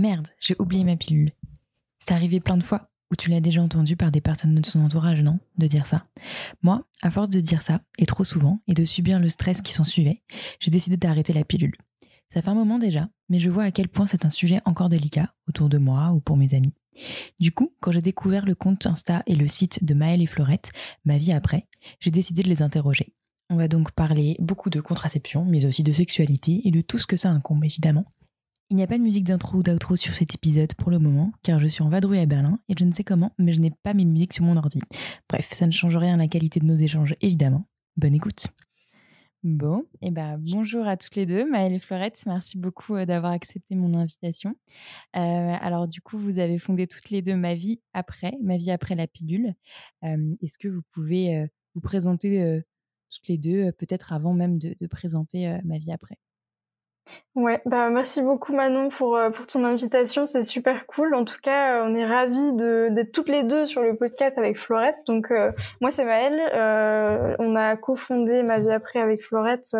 Merde, j'ai oublié ma pilule. C'est arrivé plein de fois où tu l'as déjà entendu par des personnes de son entourage, non De dire ça? Moi, à force de dire ça, et trop souvent, et de subir le stress qui s'en suivait, j'ai décidé d'arrêter la pilule. Ça fait un moment déjà, mais je vois à quel point c'est un sujet encore délicat autour de moi ou pour mes amis. Du coup, quand j'ai découvert le compte Insta et le site de Maëlle et Florette, ma vie après, j'ai décidé de les interroger. On va donc parler beaucoup de contraception, mais aussi de sexualité et de tout ce que ça incombe évidemment. Il n'y a pas de musique d'intro ou d'outro sur cet épisode pour le moment, car je suis en vadrouille à Berlin et je ne sais comment, mais je n'ai pas mes musiques sur mon ordi. Bref, ça ne change rien à la qualité de nos échanges évidemment. Bonne écoute. Bon, et eh ben bonjour à toutes les deux, Maëlle et Florette, merci beaucoup euh, d'avoir accepté mon invitation. Euh, alors du coup, vous avez fondé toutes les deux Ma vie après, Ma vie après la pilule. Euh, est-ce que vous pouvez vous présenter toutes les deux, peut-être avant même de, de présenter Ma vie après? Ouais, bah merci beaucoup Manon pour, euh, pour ton invitation, c'est super cool. En tout cas, euh, on est ravis d'être toutes les deux sur le podcast avec Florette. Donc euh, moi c'est Maëlle, on a cofondé Ma vie après avec Florette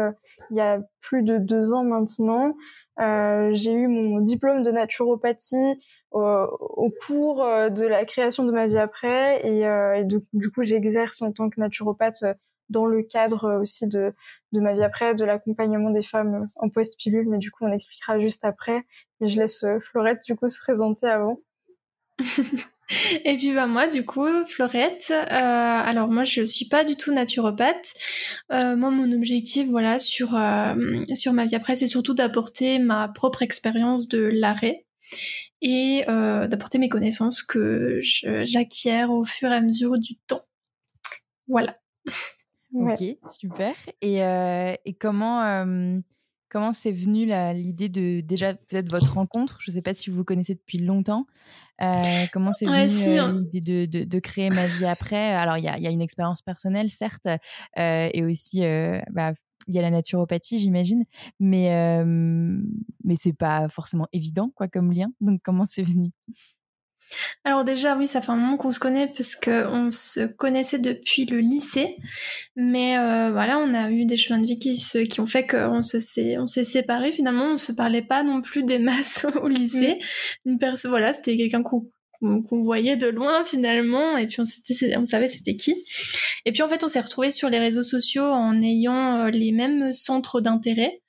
il y a plus de deux ans maintenant. J'ai eu mon diplôme de naturopathie au cours de la création de Ma vie après et, et du coup j'exerce en tant que naturopathe dans le cadre aussi de, de ma vie après, de l'accompagnement des femmes en post-pilule, mais du coup on expliquera juste après. Mais je laisse euh, Florette du coup se présenter avant. Et puis bah moi du coup Florette, euh, alors moi je suis pas du tout naturopathe. Euh, moi mon objectif voilà sur sur ma vie après c'est surtout d'apporter ma propre expérience de l'arrêt et d'apporter mes connaissances que j'acquiers au fur et à mesure du temps. Voilà. Ok, super. Et, euh, et comment comment c'est venu l'idée de déjà peut-être votre rencontre? Je ne sais pas si vous vous connaissez depuis longtemps. Euh, comment c'est venu euh, l'idée de, de, créer ma vie après? Alors il y a, y a, une expérience personnelle certes, et aussi bah, il y a la naturopathie, j'imagine, mais mais c'est pas forcément évident quoi comme lien. Donc comment c'est venu? Alors déjà, oui, ça fait un moment qu'on se connaît parce qu'on se connaissait depuis le lycée. Mais euh, voilà, on a eu des chemins de vie qui, qui ont fait qu'on s'est, on s'est séparés. Finalement, on se parlait pas non plus des masses au lycée. Mm. Une personne, voilà, c'était quelqu'un qu'on qu'on voyait de loin finalement et puis on, on savait c'était qui et puis en fait on s'est retrouvés sur les réseaux sociaux en ayant euh, les mêmes centres d'intérêt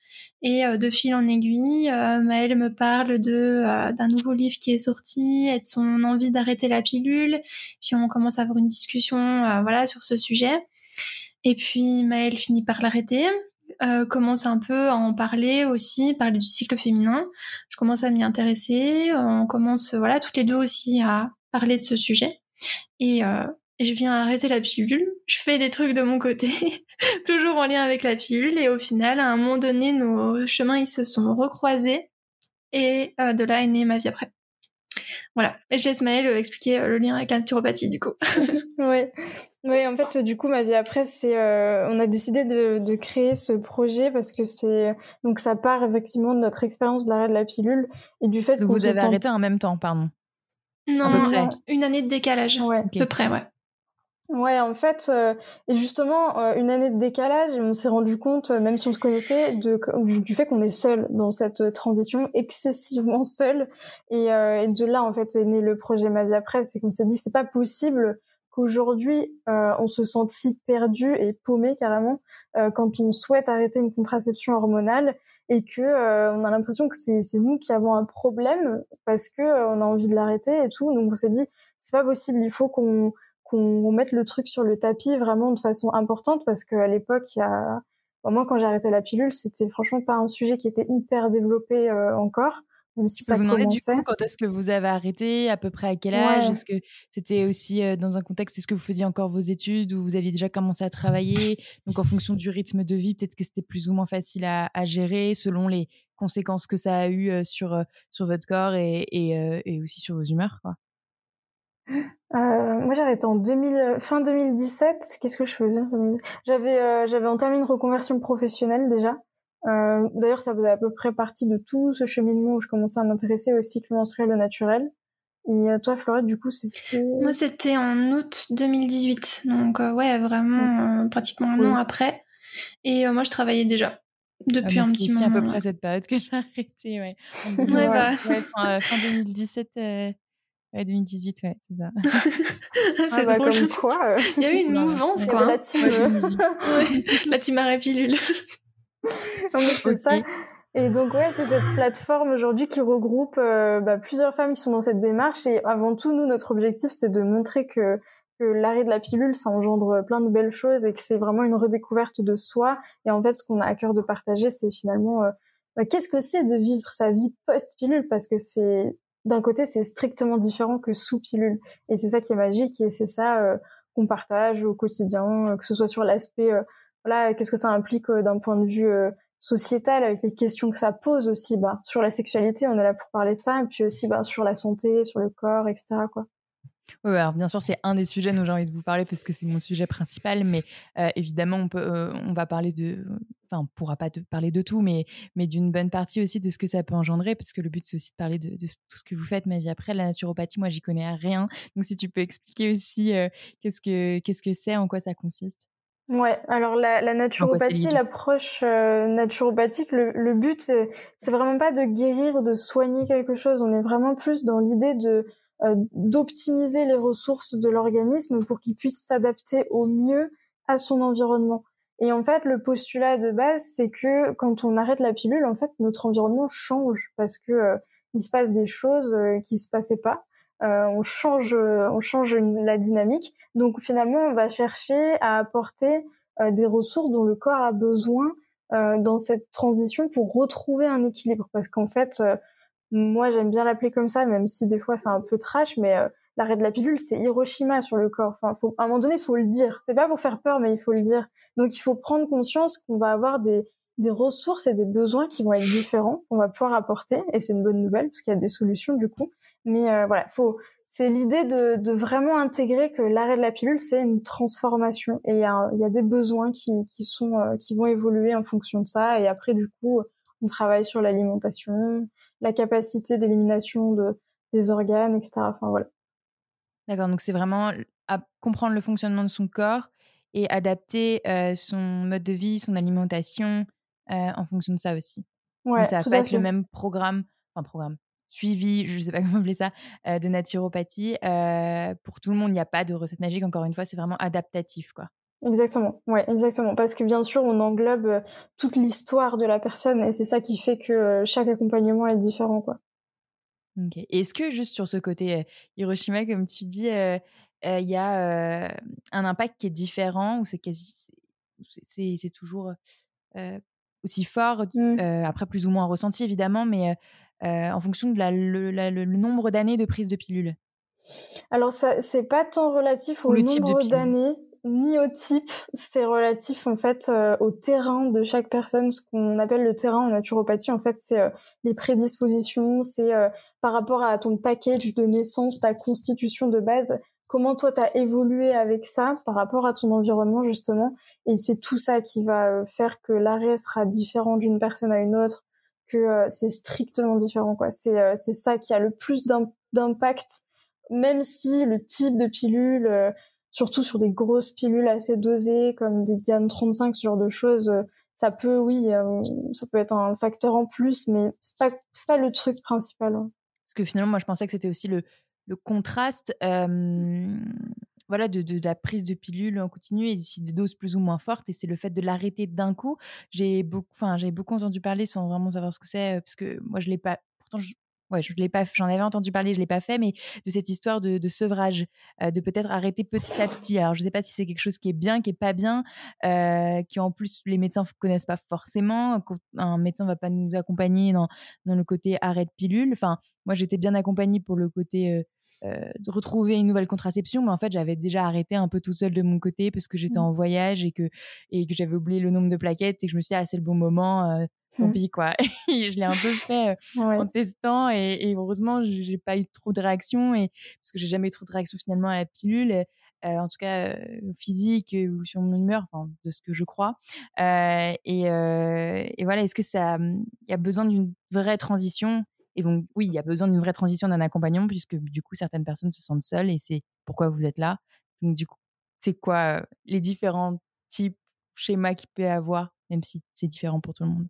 et euh, de fil en aiguille, euh, Maëlle me parle de euh, d'un nouveau livre qui est sorti et de son envie d'arrêter la pilule. Puis on commence à avoir une discussion, voilà, sur ce sujet. Et puis Maëlle finit par l'arrêter. commence un peu à en parler aussi, parler du cycle féminin. Je commence à m'y intéresser. On commence, voilà, toutes les deux aussi à parler de ce sujet. Et, je viens arrêter la pilule. Je fais des trucs de mon côté, toujours en lien avec la pilule. Et au final, à un moment donné, nos chemins ils se sont recroisés. Et euh, de là est née ma vie après. Voilà. Et je laisse Maëlle expliquer euh, le lien avec la naturopathie, du coup. oui. Oui, en fait, du coup, ma vie après, c'est, euh, on a décidé de, de, créer ce projet parce que c'est, donc ça part effectivement de notre expérience de l'arrêt de la pilule et du fait que vous avez arrêté en même temps, pardon. Non, une année de décalage, ouais. à peu près, ouais. Ouais, en fait, euh, et justement, euh, une année de décalage, on s'est rendu compte, euh, même si on se connaissait, de, du, fait qu'on est seul dans cette transition, excessivement seul. Et, et, de là, en fait, est né le projet Ma vie après. C'est qu'on s'est dit, c'est pas possible qu'aujourd'hui, on se sente si perdu et paumé carrément quand on souhaite arrêter une contraception hormonale et que on a l'impression que c'est nous qui avons un problème parce que on a envie de l'arrêter et tout. Donc on s'est dit, c'est pas possible, il faut qu'on qu'on mette le truc sur le tapis vraiment de façon importante parce qu'à l'époque, il y a, moi quand j'ai arrêté la pilule, c'était franchement pas un sujet qui était hyper développé euh, encore. Même si ça vous commençait. du coup quand est-ce que vous avez arrêté, à peu près à quel âge? Est-ce que c'était aussi euh, dans un contexte, est-ce que vous faisiez encore vos études ou vous aviez déjà commencé à travailler? Donc en fonction du rythme de vie, peut-être que c'était plus ou moins facile à, gérer selon les conséquences que ça a eu euh, sur, sur votre corps et, et, et aussi sur vos humeurs. Quoi. Euh, moi, j'ai arrêté en 2000, fin 2017. Qu'est-ce que je faisais J'avais, euh, j'avais entamé une reconversion professionnelle déjà. Euh, d'ailleurs, ça faisait à peu près partie de tout ce cheminement où je commençais à m'intéresser au cycle menstruel naturel. Et toi, Florette, du coup, c'était... Moi, c'était en août 2018. Donc, ouais, vraiment, pratiquement un an après. Et moi, je travaillais déjà. depuis un petit moment. C'est à peu près cette période que j'ai arrêté, ouais. ouais, bah. fin, fin, 2017. 2018, ouais, c'est ça. c'est ah bah, comme quoi. Il y a eu une mouvance, quoi. La team, la team arrêt pilule. c'est ça. Et donc ouais, c'est cette plateforme aujourd'hui qui regroupe euh, bah, plusieurs femmes qui sont dans cette démarche. Et avant tout, nous, notre objectif, c'est de montrer que, que l'arrêt de la pilule, ça engendre plein de belles choses et que c'est vraiment une redécouverte de soi. Et en fait, ce qu'on a à cœur de partager, c'est finalement euh, bah, qu'est-ce que c'est de vivre sa vie post-pilule, parce que c'est d'un côté, c'est strictement différent que sous pilule. Et c'est ça qui est magique et c'est ça euh, qu'on partage au quotidien, que ce soit sur l'aspect, voilà, qu'est-ce que ça implique d'un point de vue sociétale avec les questions que ça pose aussi bah sur la sexualité on est là pour parler de ça et puis aussi bah sur la santé sur le corps etc quoi oui, alors bien sûr, c'est un des sujets dont j'ai envie de vous parler parce que c'est mon sujet principal, mais euh, évidemment, on, peut, euh, on va parler de. Enfin, on pourra pas parler de tout, mais, mais d'une bonne partie aussi de ce que ça peut engendrer, parce que le but, c'est aussi de parler de, tout ce que vous faites. Ma vie après, la naturopathie, moi, j'y connais rien. Donc, si tu peux expliquer aussi euh, qu'est-ce que qu'est-ce que c'est, en quoi ça consiste? Ouais, alors la, la naturopathie, l'approche euh, naturopathique, le, le but, c'est vraiment pas de guérir, de soigner quelque chose. On est vraiment plus dans l'idée de d'optimiser les ressources de l'organisme pour qu'il puisse s'adapter au mieux à son environnement. Et en fait, le postulat de base, c'est que quand on arrête la pilule, en fait, notre environnement change parce que euh, il se passe des choses qui se passaient pas. Euh, on change, on change la dynamique. Donc finalement, on va chercher à apporter euh, des ressources dont le corps a besoin euh, dans cette transition pour retrouver un équilibre. Parce qu'en fait, moi j'aime bien l'appeler comme ça, même si des fois c'est un peu trash, mais l'arrêt de la pilule, c'est Hiroshima sur le corps. Enfin, faut, à un moment donné, faut le dire. C'est pas pour faire peur, mais il faut le dire. Donc, il faut prendre conscience qu'on va avoir des, des ressources et des besoins qui vont être différents, qu'on va pouvoir apporter, et c'est une bonne nouvelle parce qu'il y a des solutions du coup. Mais euh, voilà, faut, c'est l'idée de, de, vraiment intégrer que l'arrêt de la pilule, c'est une transformation et il y a, y a, des besoins qui, qui sont euh, qui vont évoluer en fonction de ça. Et après, du coup, on travaille sur l'alimentation, la capacité d'élimination de, des organes, etc. Enfin voilà. D'accord, donc c'est vraiment à comprendre le fonctionnement de son corps et adapter euh, son mode de vie, son alimentation en fonction de ça aussi. Ouais, donc ça va pas être le même programme, enfin programme, suivi, je ne sais pas comment appeler ça, euh, de naturopathie. Euh, pour tout le monde, il n'y a pas de recette magique. Encore une fois, c'est vraiment adaptatif, quoi. Exactement, ouais, exactement. Parce que bien sûr, on englobe euh, toute l'histoire de la personne et c'est ça qui fait que chaque accompagnement est différent, quoi. Ok. Est-ce que juste sur ce côté Hiroshima, comme tu dis, il y a un impact qui est différent ou c'est quasi, c'est toujours aussi fort, mmh. après plus ou moins ressenti évidemment, mais euh, en fonction de la, le, nombre d'années de prise de pilule? Alors, ça, c'est pas tant relatif au nombre d'années ni au type, c'est relatif en fait euh, au terrain de chaque personne. Ce qu'on appelle le terrain en naturopathie, en fait, c'est euh, les prédispositions, c'est par rapport à ton package de naissance, ta constitution de base, comment toi t'as évolué avec ça par rapport à ton environnement justement. Et c'est tout ça qui va faire que l'arrêt sera différent d'une personne à une autre, que euh, c'est strictement différent quoi. C'est euh, c'est ça qui a le plus d'impact même si le type de pilule euh, surtout sur des grosses pilules assez dosées comme des Diane 35 ce genre de choses ça peut oui ça peut être un facteur en plus mais c'est pas pas le truc principal. Parce que finalement moi je pensais que c'était aussi le le contraste voilà, de, de, la prise de pilule en continu et des doses plus ou moins fortes. Et c'est le fait de l'arrêter d'un coup. J'ai beaucoup, enfin, j'ai beaucoup entendu parler sans vraiment savoir ce que c'est, parce que moi, je l'ai pas. Ouais, je l'ai pas, j'en avais entendu parler, je l'ai pas fait, mais de cette histoire de, de sevrage, de peut-être arrêter petit à petit. Alors, je sais pas si c'est quelque chose qui est bien, qui est pas bien, euh, qui en plus les médecins connaissent pas forcément. Un médecin va pas nous accompagner dans, dans le côté arrêt de pilule. Enfin, moi, j'étais bien accompagnée pour le côté euh, de retrouver une nouvelle contraception, mais en fait, j'avais déjà arrêté un peu toute seule de mon côté parce que j'étais mmh. en voyage et que, et que j'avais oublié le nombre de plaquettes et que je me suis dit, ah, c'est le bon moment, euh, tant mmh. pis, quoi. je l'ai un peu fait euh, en testant et, et heureusement, j'ai pas eu trop de réactions et, parce que j'ai jamais eu trop de réactions finalement à la pilule. en tout cas physique ou sur mon humeur, enfin, de ce que je crois. et, et, voilà, est-ce que ça, il y a besoin d'une vraie transition et donc, oui, il y a besoin d'une vraie transition d'un accompagnement, puisque du coup, certaines personnes se sentent seules et c'est pourquoi vous êtes là. Donc, du coup, c'est quoi les différents types, schémas qu'il peut y avoir, même si c'est différent pour tout le monde?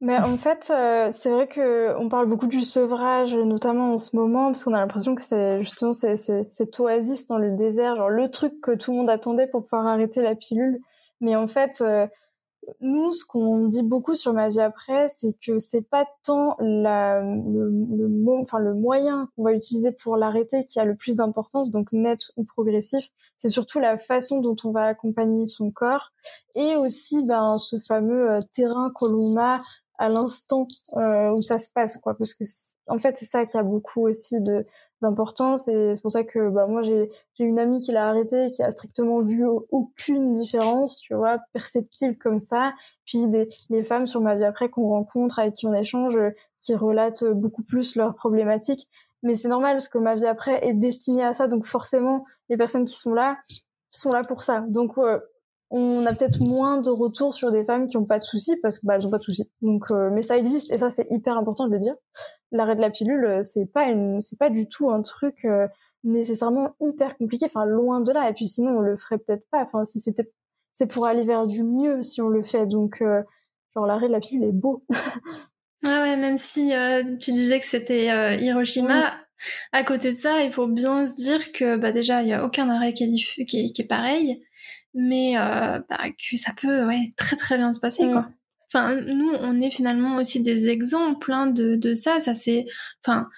Mais en fait, euh, c'est vrai que on parle beaucoup du sevrage, notamment en ce moment, parce qu'on a l'impression que c'est justement c'est, cette oasis dans le désert, genre le truc que tout le monde attendait pour pouvoir arrêter la pilule. Mais en fait, euh, nous, ce qu'on dit beaucoup sur ma vie après, c'est que c'est pas tant la, le, le, enfin, le moyen qu'on va utiliser pour l'arrêter qui a le plus d'importance, donc net ou progressif. C'est surtout la façon dont on va accompagner son corps et aussi ben, ce fameux euh, terrain que l'on a à l'instant euh, où ça se passe, quoi. Parce que en fait, c'est ça qui a beaucoup aussi de d'importance et c'est pour ça que bah moi j'ai une amie qui l'a arrêté et qui a strictement vu aucune différence tu vois perceptible comme ça puis des les femmes sur ma vie après qu'on rencontre avec qui on échange qui relatent beaucoup plus leurs problématiques mais c'est normal parce que ma vie après est destinée à ça donc forcément les personnes qui sont là sont là pour ça donc on a peut-être moins de retours sur des femmes qui ont pas de soucis parce que bah elles ont pas de soucis. Donc euh, mais ça existe et ça c'est hyper important de le dire. L'arrêt de la pilule euh, c'est pas une c'est pas du tout un truc euh, nécessairement hyper compliqué enfin loin de là. Et puis sinon on le ferait peut-être pas. Enfin si c'était c'est pour aller vers du mieux si on le fait. Donc genre l'arrêt de la pilule est beau. ouais ouais même si tu disais que c'était Hiroshima à côté de ça, il faut bien se dire que bah déjà il y a aucun arrêt qui est, qui qui est pareil. Mais euh, bah, que ça peut ouais, très très bien se passer quoi. Enfin, nous, on est finalement aussi des exemples hein, de, de ça. Ça c'est, enfin,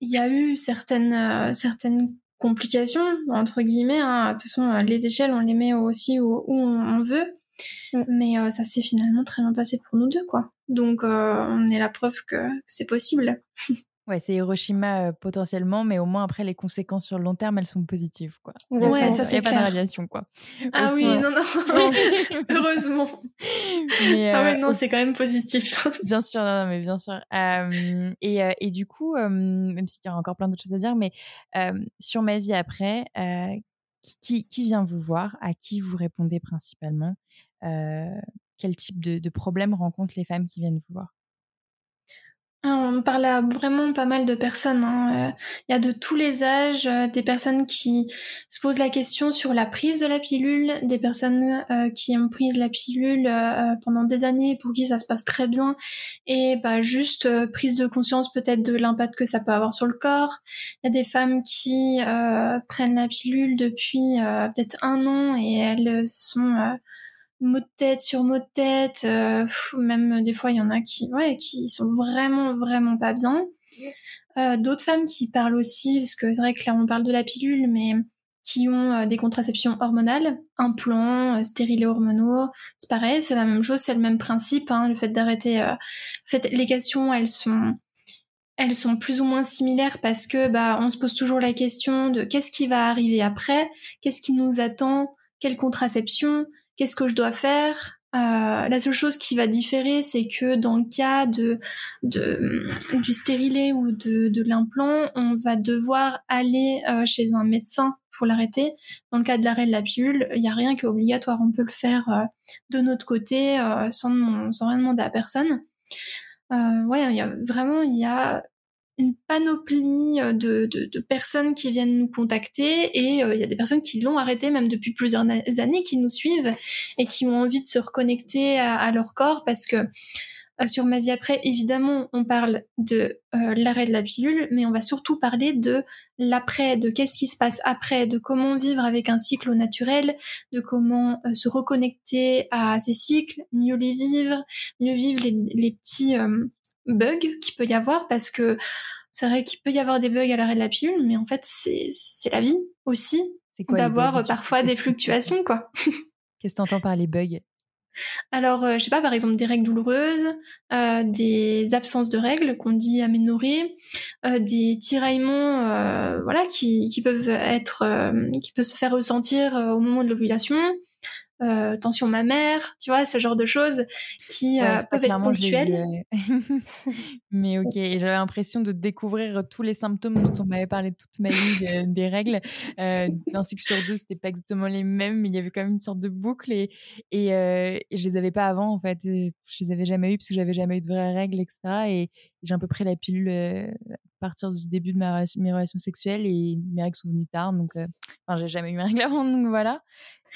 il y a eu certaines euh, certaines complications entre guillemets. Hein. De toute façon, euh, les échelles, on les met aussi où, où on, veut. Mm. Mais euh, ça s'est finalement très bien passé pour nous deux, quoi. Donc, on est la preuve que c'est possible. Ouais, c'est Hiroshima potentiellement, mais au moins après les conséquences sur le long terme, elles sont positives, quoi. Ouais, ça c'est pas de radiation, quoi. Ah oui, non, non, heureusement. ah ouais, non, c'est quand même positif. bien sûr, non, non, mais bien sûr. et, et du coup, même s'il y a encore plein d'autres choses à dire, mais sur ma vie après, qui, qui vient vous voir? À qui vous répondez principalement? Quel type de, de problèmes rencontrent les femmes qui viennent vous voir? On parle à vraiment pas mal de personnes. Hein. Euh, il y a de tous les âges, euh, des personnes qui se posent la question sur la prise de la pilule, des personnes euh, qui ont pris la pilule pendant des années pour qui ça se passe très bien, et bah juste prise de conscience peut-être de l'impact que ça peut avoir sur le corps. Il y a des femmes qui prennent la pilule depuis peut-être un an et elles sont mot de tête sur mot de tête. Euh, même des fois, il y en a qui, ouais, qui sont vraiment, vraiment pas bien. Euh, D'autres femmes qui parlent aussi, parce que c'est vrai que là, on parle de la pilule, mais qui ont euh, des contraceptions hormonales, implants, euh, stérilés hormonaux, c'est pareil, c'est la même chose, c'est le même principe, hein, le fait d'arrêter. Euh, en fait, les questions, elles sont, elles sont plus ou moins similaires parce que bah, on se pose toujours la question de qu'est-ce qui va arriver après, qu'est-ce qui nous attend, quelle contraception, qu'est-ce que je dois faire? Euh, la seule chose qui va différer, c'est que dans le cas de, de du stérilet ou de, de l'implant, on va devoir aller euh, chez un médecin pour l'arrêter. Dans le cas de l'arrêt de la pilule, il n'y a rien qui est obligatoire. On peut le faire euh, de notre côté sans, sans rien demander à personne. ouais, y a vraiment il y a une panoplie euh, de, de, personnes qui viennent nous contacter et euh, il y a des personnes qui l'ont arrêté même depuis plusieurs années, qui nous suivent et qui ont envie de se reconnecter à, leur corps parce que euh, sur ma vie après, évidemment, on parle de l'arrêt de la pilule, mais on va surtout parler de l'après, de qu'est-ce qui se passe après, de comment vivre avec un cycle au naturel, de comment se reconnecter à ces cycles, mieux les vivre, mieux vivre les petits bugs qu'il peut y avoir parce que c'est vrai qu'il peut y avoir des bugs à l'arrêt de la pilule, mais en fait, c'est la vie aussi d'avoir parfois des fluctuations, quoi. Qu'est-ce que tu entends par les bugs? Alors, euh, je sais pas, par exemple, des règles douloureuses, euh, des absences de règles qu'on dit aménorrhées, euh, des tiraillements, voilà, qui, qui peuvent être, qui peuvent se faire ressentir au moment de l'ovulation, euh, tension mammaire, tu vois, ce genre de choses qui euh, peuvent être ponctuelles. Mais ok, j'avais l'impression de découvrir tous les symptômes dont on m'avait parlé toute ma vie des règles. Euh, D'un cycle sur deux, c'était pas exactement les mêmes, mais il y avait quand même une sorte de boucle et, et, euh, et je les avais pas avant en fait. Je les avais jamais eu parce que j'avais jamais eu de vraies règles, etc. Et j'ai un peu pris la pilule partir du début de ma, mes relations sexuelles et mes règles sont venues tard. Donc, enfin, j'ai jamais eu mes règles avant, donc voilà.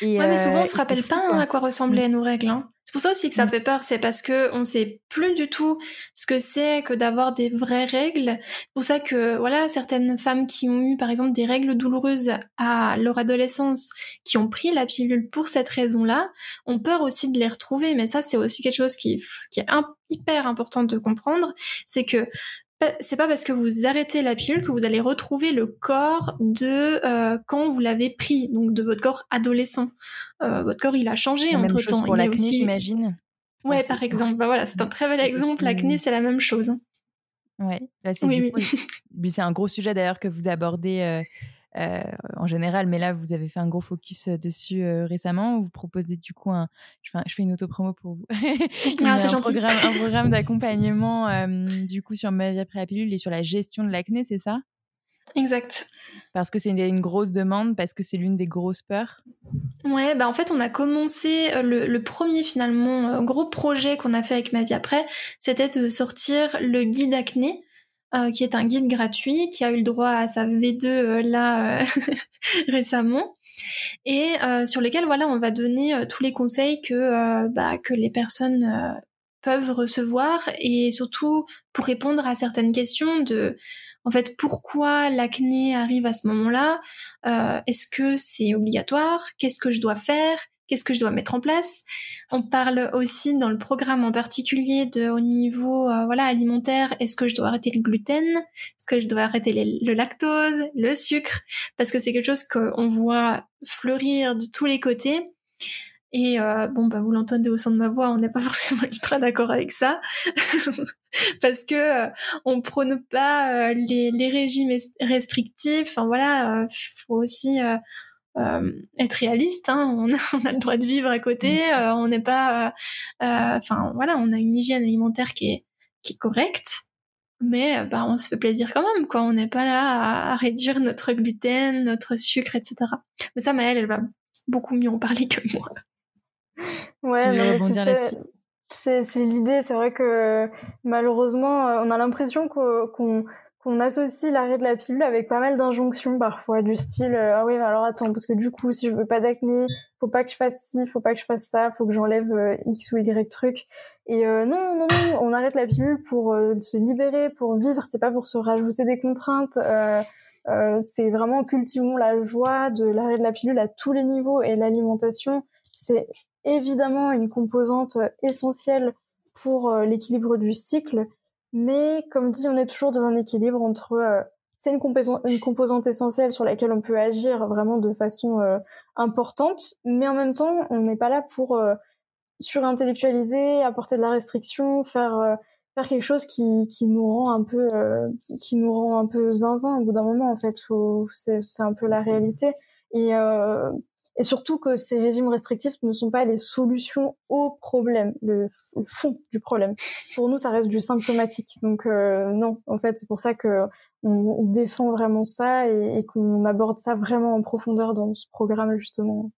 Et, ouais, mais souvent, on se rappelle pas hein, à quoi ressemblaient nos règles. Hein. C'est pour ça aussi que ça mm. fait peur, c'est parce que on sait plus du tout ce que c'est que d'avoir des vraies règles. C'est pour ça que voilà, certaines femmes qui ont eu par exemple des règles douloureuses à leur adolescence, qui ont pris la pilule pour cette raison-là, ont peur aussi de les retrouver. Mais ça, c'est aussi quelque chose qui, qui est hyper important de comprendre, c'est que c'est pas parce que vous arrêtez la pilule que vous allez retrouver le corps de euh, quand vous l'avez pris, donc de votre corps adolescent. Euh, votre corps, il a changé entre temps. Pour l'acné, aussi... j'imagine. Ouais, par exemple. Bah voilà, c'est un très bel exemple. L'acné, c'est la même chose. Hein. Ouais, là, c'est oui, oui. c'est un gros sujet d'ailleurs que vous abordez euh, euh, en général, mais là, vous avez fait un gros focus euh, dessus euh, récemment. Vous proposez du coup un. Je fais, je fais une auto-promo pour vous. ah, c'est un, programme, un programme d'accompagnement du coup sur ma vie après la pilule et sur la gestion de l'acné, c'est ça? Exact. Parce que c'est une, grosse demande, parce que c'est l'une des grosses peurs? Ouais, bah en fait, on a commencé le, le premier finalement gros projet qu'on a fait avec ma vie après, c'était de sortir le guide acné euh, qui est un guide gratuit, qui a eu le droit à sa V2 euh, là euh, récemment, et sur lesquels voilà, on va donner tous les conseils que bah, que les personnes peuvent recevoir, et surtout pour répondre à certaines questions de en fait, pourquoi l'acné arrive à ce moment-là Est-ce que c'est obligatoire Qu'est-ce que je dois faire qu'est-ce que je dois mettre en place. On parle aussi dans le programme en particulier de au niveau euh, voilà alimentaire, est-ce que je dois arrêter le gluten, est-ce que je dois arrêter le lactose, le sucre, parce que c'est quelque chose qu'on voit fleurir de tous les côtés. Et euh, bon, bah, vous l'entendez au son de ma voix, on n'est pas forcément ultra d'accord avec ça, parce que euh, on prône pas les, les, régimes restrictifs. Enfin voilà, faut aussi euh, être réaliste. Hein, on, a, le droit de vivre à côté. Euh, on n'est pas, euh, enfin voilà, on a une hygiène alimentaire qui est qui est correcte, mais bah on se fait plaisir quand même. Quoi, on n'est pas là à, réduire notre gluten, notre sucre, etc. Mais ça, Maëlle, elle va beaucoup mieux en parler que moi. Ouais, c'est c'est l'idée. C'est vrai que malheureusement, on a l'impression qu'on on associe l'arrêt de la pilule avec pas mal d'injonctions parfois du style euh, ah oui alors attends parce que du coup si je veux pas d'acné faut pas que je fasse ci faut pas que je fasse ça faut que j'enlève euh, x ou y truc et euh, non non non on arrête la pilule pour se libérer pour vivre c'est pas pour se rajouter des contraintes c'est vraiment cultivons la joie de l'arrêt de la pilule à tous les niveaux et l'alimentation c'est évidemment une composante essentielle pour l'équilibre du cycle mais comme dit, on est toujours dans un équilibre entre euh, c'est une, une, composante essentielle sur laquelle on peut agir vraiment de façon euh, importante, mais en même temps, on n'est pas là pour euh, surintellectualiser, apporter de la restriction, faire faire quelque chose qui, qui nous rend un peu qui nous rend un peu zinzin au bout d'un moment en fait. C'est c'est un peu la réalité. Et et surtout que ces régimes restrictifs ne sont pas les solutions au problème, le, fond du problème. Pour nous, ça reste du symptomatique. Donc euh, non, en fait, c'est pour ça que on, défend vraiment ça et, qu'on aborde ça vraiment en profondeur dans ce programme justement.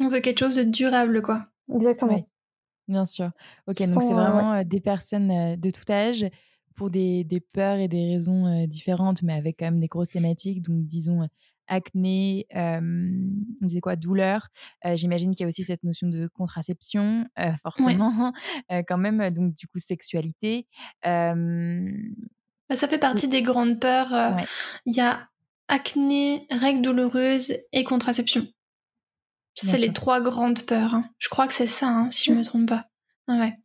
On veut quelque chose de durable, quoi. Exactement. bien sûr. Ok, donc c'est vraiment euh, des personnes euh, de tout âge pour des, des peurs et des raisons différentes, mais avec quand même des grosses thématiques. Donc disons acné, on disait quoi, douleur. J'imagine qu'il y a aussi cette notion de contraception, forcément, quand même. Donc du coup, sexualité. Bah, ça fait partie des grandes peurs. Il y a acné, règles douloureuses et contraception. Ça, c'est les trois grandes peurs. Hein. Je crois que c'est ça, hein, si je me trompe pas. ouais.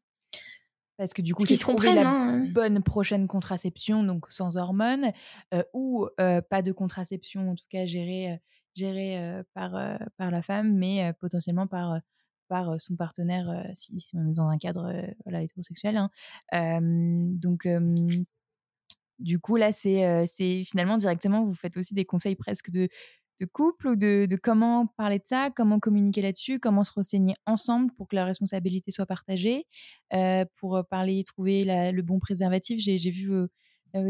Parce que du coup, c'est trouver la hein, bonne prochaine contraception, donc sans hormones, euh, ou euh, pas de contraception, en tout cas gérée, euh, gérée par, par la femme, mais potentiellement par, par son partenaire, si, on est dans un cadre voilà, hétérosexuel. Hein. donc, du coup, là, c'est finalement directement, vous faites aussi des conseils presque de de couple ou de, comment parler de ça, comment communiquer là-dessus, comment se renseigner ensemble pour que la responsabilité soit partagée, euh, pour euh, parler, trouver le bon préservatif. J'ai vu vos,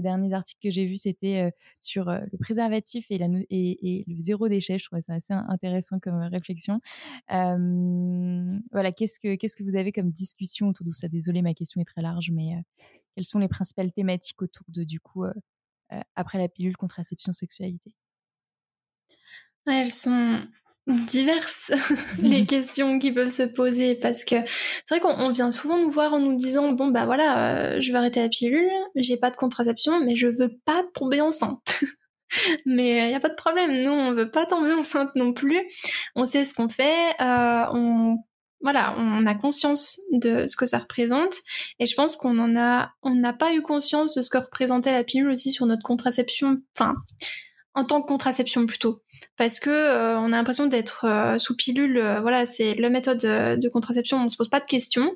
derniers articles que j'ai vus, c'était euh, sur le préservatif et, le zéro déchet. Je trouvais ça assez intéressant comme réflexion. voilà, qu'est-ce que qu'est-ce que vous avez comme discussion autour de ça? Désolée, ma question est très large, mais quelles sont les principales thématiques autour de du coup après la pilule contraception sexualité? Elles sont diverses les questions qui peuvent se poser parce que c'est vrai qu'on vient souvent nous voir en nous disant bon bah voilà je vais arrêter la pilule j'ai pas de contraception mais je veux pas tomber enceinte. Mais il n'y a pas de problème nous on veut pas tomber enceinte non plus. On sait ce qu'on fait on voilà, on a conscience de ce que ça représente et je pense qu'on en a, on n'a pas eu conscience de ce que représentait la pilule aussi sur notre contraception, enfin en tant que contraception plutôt, parce que euh, on a l'impression d'être euh, sous pilule, euh, voilà, c'est la méthode de contraception, on se pose pas de questions.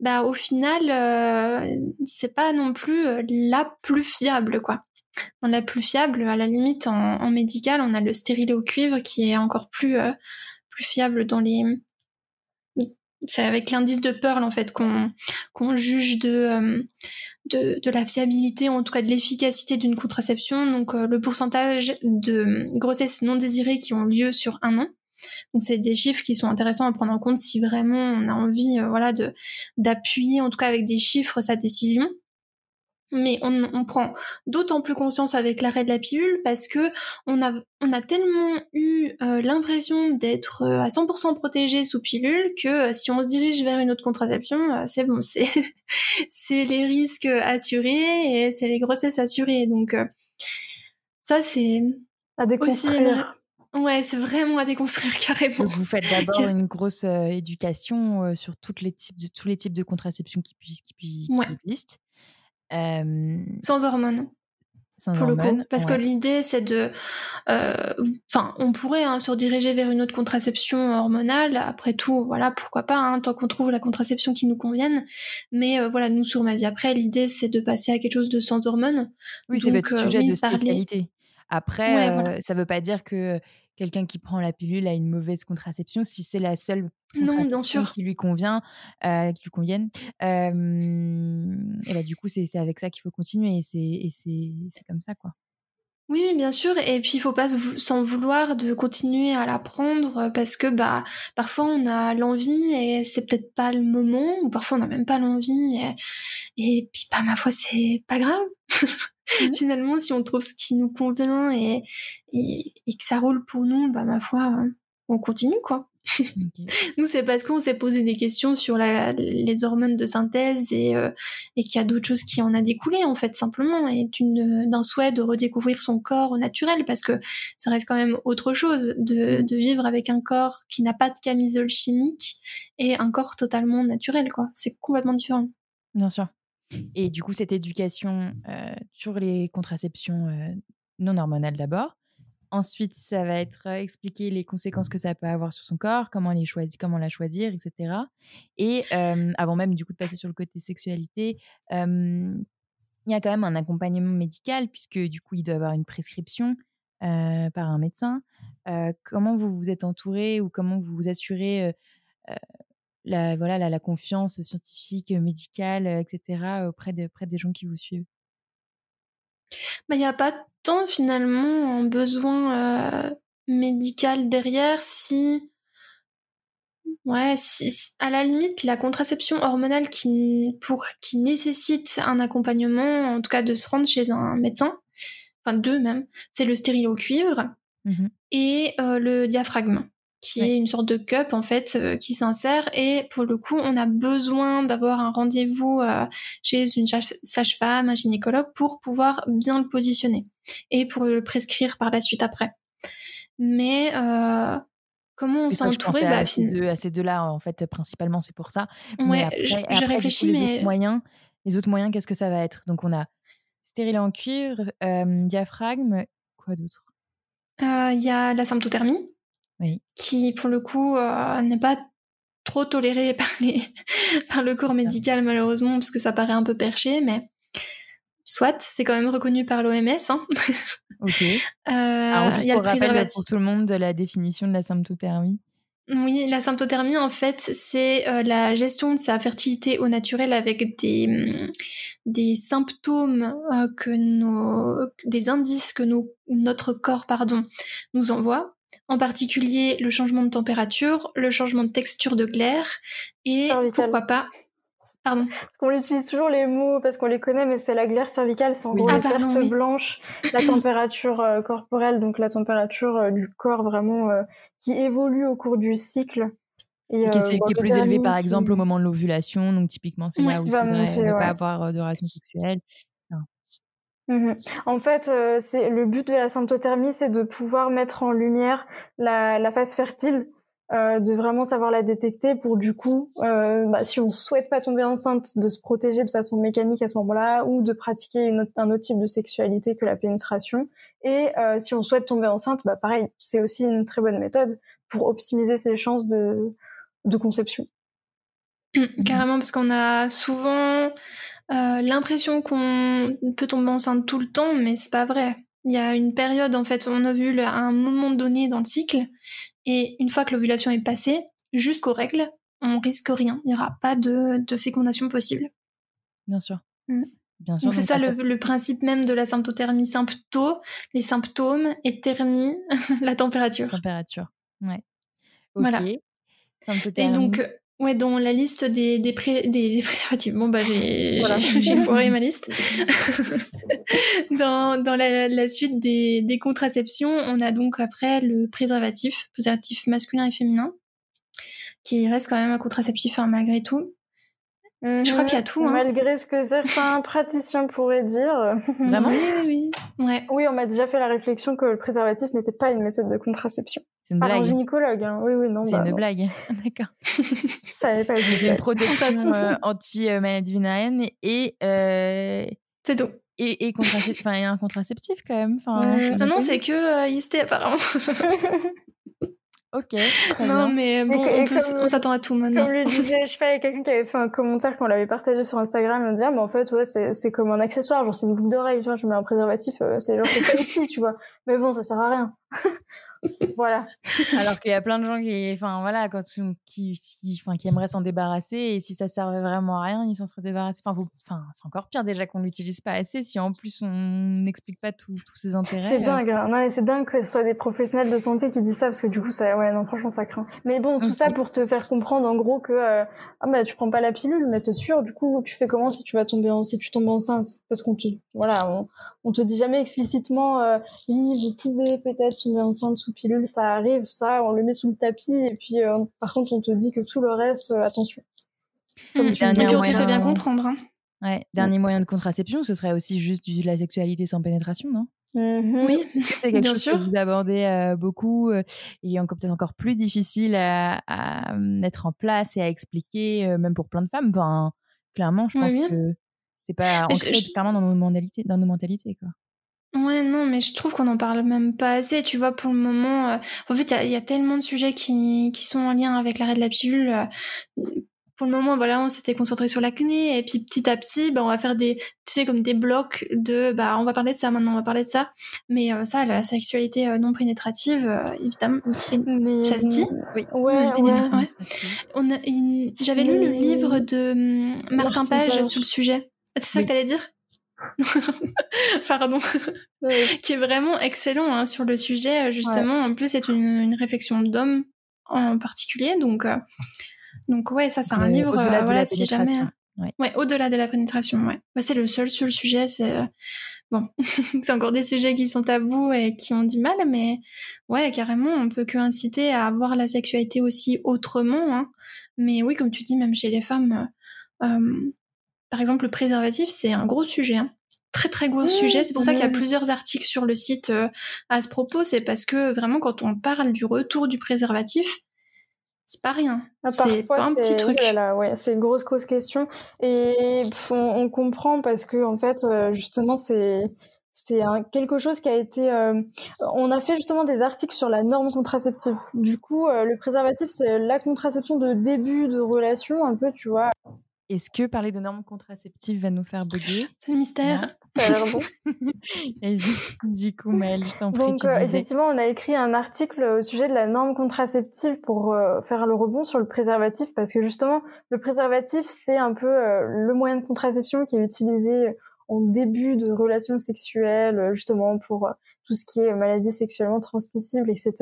Bah au final, c'est pas non plus la plus fiable quoi. La plus fiable, à la limite en, médical, on a le stérilet au cuivre qui est encore plus plus fiable dans les c'est avec l'indice de Pearl en fait qu'on qu'on juge de, euh, de, de la fiabilité, en tout cas de l'efficacité d'une contraception. Donc euh, le pourcentage de grossesses non désirées qui ont lieu sur un an. Donc c'est des chiffres qui sont intéressants à prendre en compte si vraiment on a envie, euh, voilà, de d'appuyer en tout cas avec des chiffres sa décision. Mais on, prend d'autant plus conscience avec l'arrêt de la pilule parce que on a, on a tellement eu euh, l'impression d'être euh, à 100% protégé sous pilule que euh, si on se dirige vers une autre contraception, c'est bon, c'est c'est les risques assurés et c'est les grossesses assurées. Donc ça c'est à déconstruire. Ouais, c'est vraiment à déconstruire carrément. vous faites d'abord une grosse éducation sur toutes les types de, tous les types de contraception qui, puissent, qui, qui existent. Sans hormones. Sans pour le coup. Parce que l'idée, c'est de. Enfin, on pourrait hein, se rediriger vers une autre contraception hormonale. Après tout, voilà, pourquoi pas, hein, tant qu'on trouve la contraception qui nous convienne. Mais voilà, nous, sur ma vie après, l'idée, c'est de passer à quelque chose de sans hormones. Oui, c'est votre sujet de spécialité. Après, ça ne veut pas dire que quelqu'un qui prend la pilule a une mauvaise contraception si c'est la seule non, bien sûr. qui lui convient, euh, qui lui convienne. et bah, du coup, c'est avec ça qu'il faut continuer et c'est comme ça, quoi. Oui, bien sûr. Et puis, il faut pas s'en vouloir de continuer à l'apprendre parce que bah parfois on a l'envie et c'est peut-être pas le moment, ou parfois on n'a même pas l'envie. Et, et, puis, bah ma foi, c'est pas grave. Mmh. Finalement, si on trouve ce qui nous convient et, et, que ça roule pour nous, bah ma foi, on continue quoi. nous, c'est parce qu'on s'est posé des questions sur la, les hormones de synthèse et, euh, et qu'il y a d'autres choses qui en a découlé, en fait, simplement, et d'un souhait de redécouvrir son corps naturel, parce que ça reste quand même autre chose de, de vivre avec un corps qui n'a pas de camisole chimique et un corps totalement naturel, quoi. C'est complètement différent. Bien sûr. Et du coup, cette éducation euh, sur les contraceptions euh, non hormonales d'abord. Ensuite, ça va être expliquer les conséquences que ça peut avoir sur son corps, comment les choisir, comment la choisir, etc. Et avant même du coup de passer sur le côté sexualité, il y a quand même un accompagnement médical puisque du coup il doit avoir une prescription par un médecin. comment vous vous êtes entouré ou comment vous vous assurez la, voilà, la, confiance scientifique, médicale, euh, etc., auprès, de, auprès des gens qui vous suivent? Bah, Il n'y a pas tant finalement un besoin euh, médical derrière si... Ouais, si, à la limite, la contraception hormonale qui, pour, qui nécessite un accompagnement, en tout cas de se rendre chez un médecin, enfin deux même, c'est le stérile au cuivre mmh et euh, le diaphragme qui est une sorte de cup en fait euh, qui s'insère. Et pour le coup on a besoin d'avoir un rendez-vous euh, chez une sage-femme, un gynécologue pour pouvoir bien le positionner et pour le prescrire par la suite après. Mais euh, comment on s'est entouré bah, à, ces deux, à ces deux-là en fait principalement c'est pour ça. Ouais, après, je, réfléchis mais les autres moyens, les autres moyens qu'est-ce que ça va être? Donc on a stérilet en cuivre, diaphragme, quoi d'autre? Il y a la symptothermie qui pour le coup euh, n'est pas trop toléré par, les, par le corps médical malheureusement parce que ça paraît un peu perché, mais soit, c'est quand même reconnu par l'OMS. Hein. Ok. Euh, il y a le préservatif. Pour tout le monde de la définition de la symptothermie. Oui, la symptothermie, en fait, c'est euh, la gestion de sa fertilité au naturel avec des, mm, des symptômes que nos, des indices que nos, notre corps, pardon, nous envoie en particulier le changement de température, le changement de texture de glaire et pourquoi pas Pardon. Parce qu'on utilise toujours les mots parce qu'on les connaît, mais c'est la glaire cervicale, c'est en gros ah, les pertes blanches, la température euh, corporelle, donc la température euh, du corps vraiment euh, qui évolue au cours du cycle. Et, qui, est, qui est plus élevée par exemple au moment de l'ovulation, donc typiquement c'est là où il faudrait ne pas avoir de relation sexuelle. Mmh en fait, c'est le but de la symptothermie, c'est de pouvoir mettre en lumière la, la phase fertile euh, de vraiment savoir la détecter pour du coup, euh, bah, si on souhaite pas tomber enceinte, de se protéger de façon mécanique à ce moment-là ou de pratiquer une autre, un autre type de sexualité que la pénétration. Et euh, si on souhaite tomber enceinte, bah pareil, c'est aussi une très bonne méthode pour optimiser ses chances de, de conception. Mmh, carrément, parce qu'on a souvent l'impression qu'on peut tomber enceinte tout le temps, mais c'est pas vrai. Il y a une période, en fait, on ovule à un moment donné dans le cycle, et une fois que l'ovulation est passée, jusqu'aux règles, on risque rien. Il n'y aura pas de, fécondation possible. Bien sûr. Mm. Bien sûr. Donc c'est ça, le, principe même de la symptothermie. Sympto, les symptômes et thermie, la température. Température. Ouais. Voilà. Et donc, Ouais, dans la liste des, des, des, préservatifs. Bon, bah, j'ai foiré ma liste. dans dans la, la suite des, des, contraceptions, on a donc après le préservatif, préservatif masculin et féminin, qui reste quand même un contraceptif hein, malgré tout. Je crois qu'il y a tout. Hein. Malgré ce que certains praticiens pourraient dire. Vraiment? Oui, oui, oui. Ouais. Oui, on m'a déjà fait la réflexion que le préservatif n'était pas une méthode de contraception. C'est une Par blague. un gynécologue. Hein. Oui, oui, non. C'est bah, une blague. D'accord. Ça n'est pas C'est une protection euh, anti-maladie vénérienne et. Euh... C'est tout. Et, et contraceptif. Enfin, il y a un contraceptif quand même. Enfin, Non, non, c'est que euh, IST apparemment. Ok. Non, mais bon, on, s'attend à tout maintenant. Comme le disait, je sais pas, il y a quelqu'un qui avait fait un commentaire quand on l'avait partagé sur Instagram, il me disait, ah, mais en fait, ouais, c'est comme un accessoire, genre c'est une boucle d'oreille, tu vois, je mets un préservatif, euh, c'est genre c'est pas ici, tu vois. Mais bon, ça sert à rien. Voilà. Alors qu'il y a plein de gens qui, enfin voilà, quand, qui, qui, enfin, qui aimeraient s'en débarrasser et si ça servait vraiment à rien, ils s'en seraient débarrassés. Enfin, enfin c'est encore pire déjà qu'on l'utilise pas assez. Si en plus on n'explique pas tous ses intérêts. C'est euh. dingue. Hein. Non, c'est dingue que ce soit des professionnels de santé qui disent ça parce que du coup, ça, ouais, non, franchement, ça craint. Mais bon, tout ça pour te faire comprendre en gros que euh, ah bah tu prends pas la pilule, mais t'es sûr. Du coup, tu fais comment si tu vas tomber, en... si tu tombes enceinte? Parce qu'on te, voilà, on, on te dit jamais explicitement, euh, oui, vous pouvez peut-être tomber enceinte sous pilule, ça arrive, ça, on le met sous le tapis, et puis euh, par contre, on te dit que tout le reste, euh, attention. Comme tu moyen... fait bien comprendre. Hein. Ouais, dernier moyen de contraception, ce serait aussi juste de la sexualité sans pénétration, non? Mm-hmm. Oui, c'est quelque chose que vous abordez beaucoup et peut-être encore plus difficile à, mettre en place et à expliquer, même pour plein de femmes? Enfin, clairement, je pense que c'est pas ancré clairement dans nos mentalités, dans nos mentalités quoi. Ouais, non, mais je trouve qu'on n'en parle même pas assez. Tu vois, pour le moment, euh, en fait, il y, a tellement de sujets qui, qui sont en lien avec l'arrêt de la pilule. Euh, pour le moment, voilà, on s'était concentré sur l'acné, et puis petit à petit, bah, on va faire des, tu sais, comme des blocs de, bah, on va parler de ça maintenant, on va parler de ça. Mais euh, ça, la sexualité non pénétrative, évidemment, ça se dit Oui. Ouais, ouais. J'avais lu le livre de hum, Martin Page sur le sujet. C'est ça que t'allais dire Pardon. qui est vraiment excellent hein, sur le sujet, justement. En plus, c'est une, réflexion d'homme en particulier. Donc, euh, donc ouais, ça, c'est un livre. Au-delà euh, de la si jamais. Ouais, au-delà de la pénétration, ouais. Bah, c'est le seul sur le sujet, c'est... Euh, bon, c'est encore des sujets qui sont tabous et qui ont du mal, mais ouais, carrément, on peut que inciter à avoir la sexualité aussi autrement. Hein. Mais oui, comme tu dis, même chez les femmes, par exemple, le préservatif, c'est un gros sujet. Hein. Très très gros sujet. C'est pour ça qu'il y a plusieurs articles sur le site euh, à ce propos. C'est parce que vraiment, quand on parle du retour du préservatif, c'est pas rien. Ah, c'est pas un petit truc. ouais, c'est une grosse grosse question. Et on, comprend parce que en fait, euh, justement, c'est c'est quelque chose qui a été. Euh, on a fait justement des articles sur la norme contraceptive. Du coup, le préservatif, c'est la contraception de début de relation, un peu, tu vois. Est-ce que parler de normes contraceptives va nous faire bugger? C'est le mystère. Ça a l'air bon. Et du coup, Maëlle, je t'en prie. Donc, euh, effectivement, on a écrit un article au sujet de la norme contraceptive pour euh, faire le rebond sur le préservatif, parce que justement, le préservatif, c'est un peu euh, le moyen de contraception qui est utilisé en début de relation sexuelle, justement pour tout ce qui est maladie sexuellement transmissible, etc.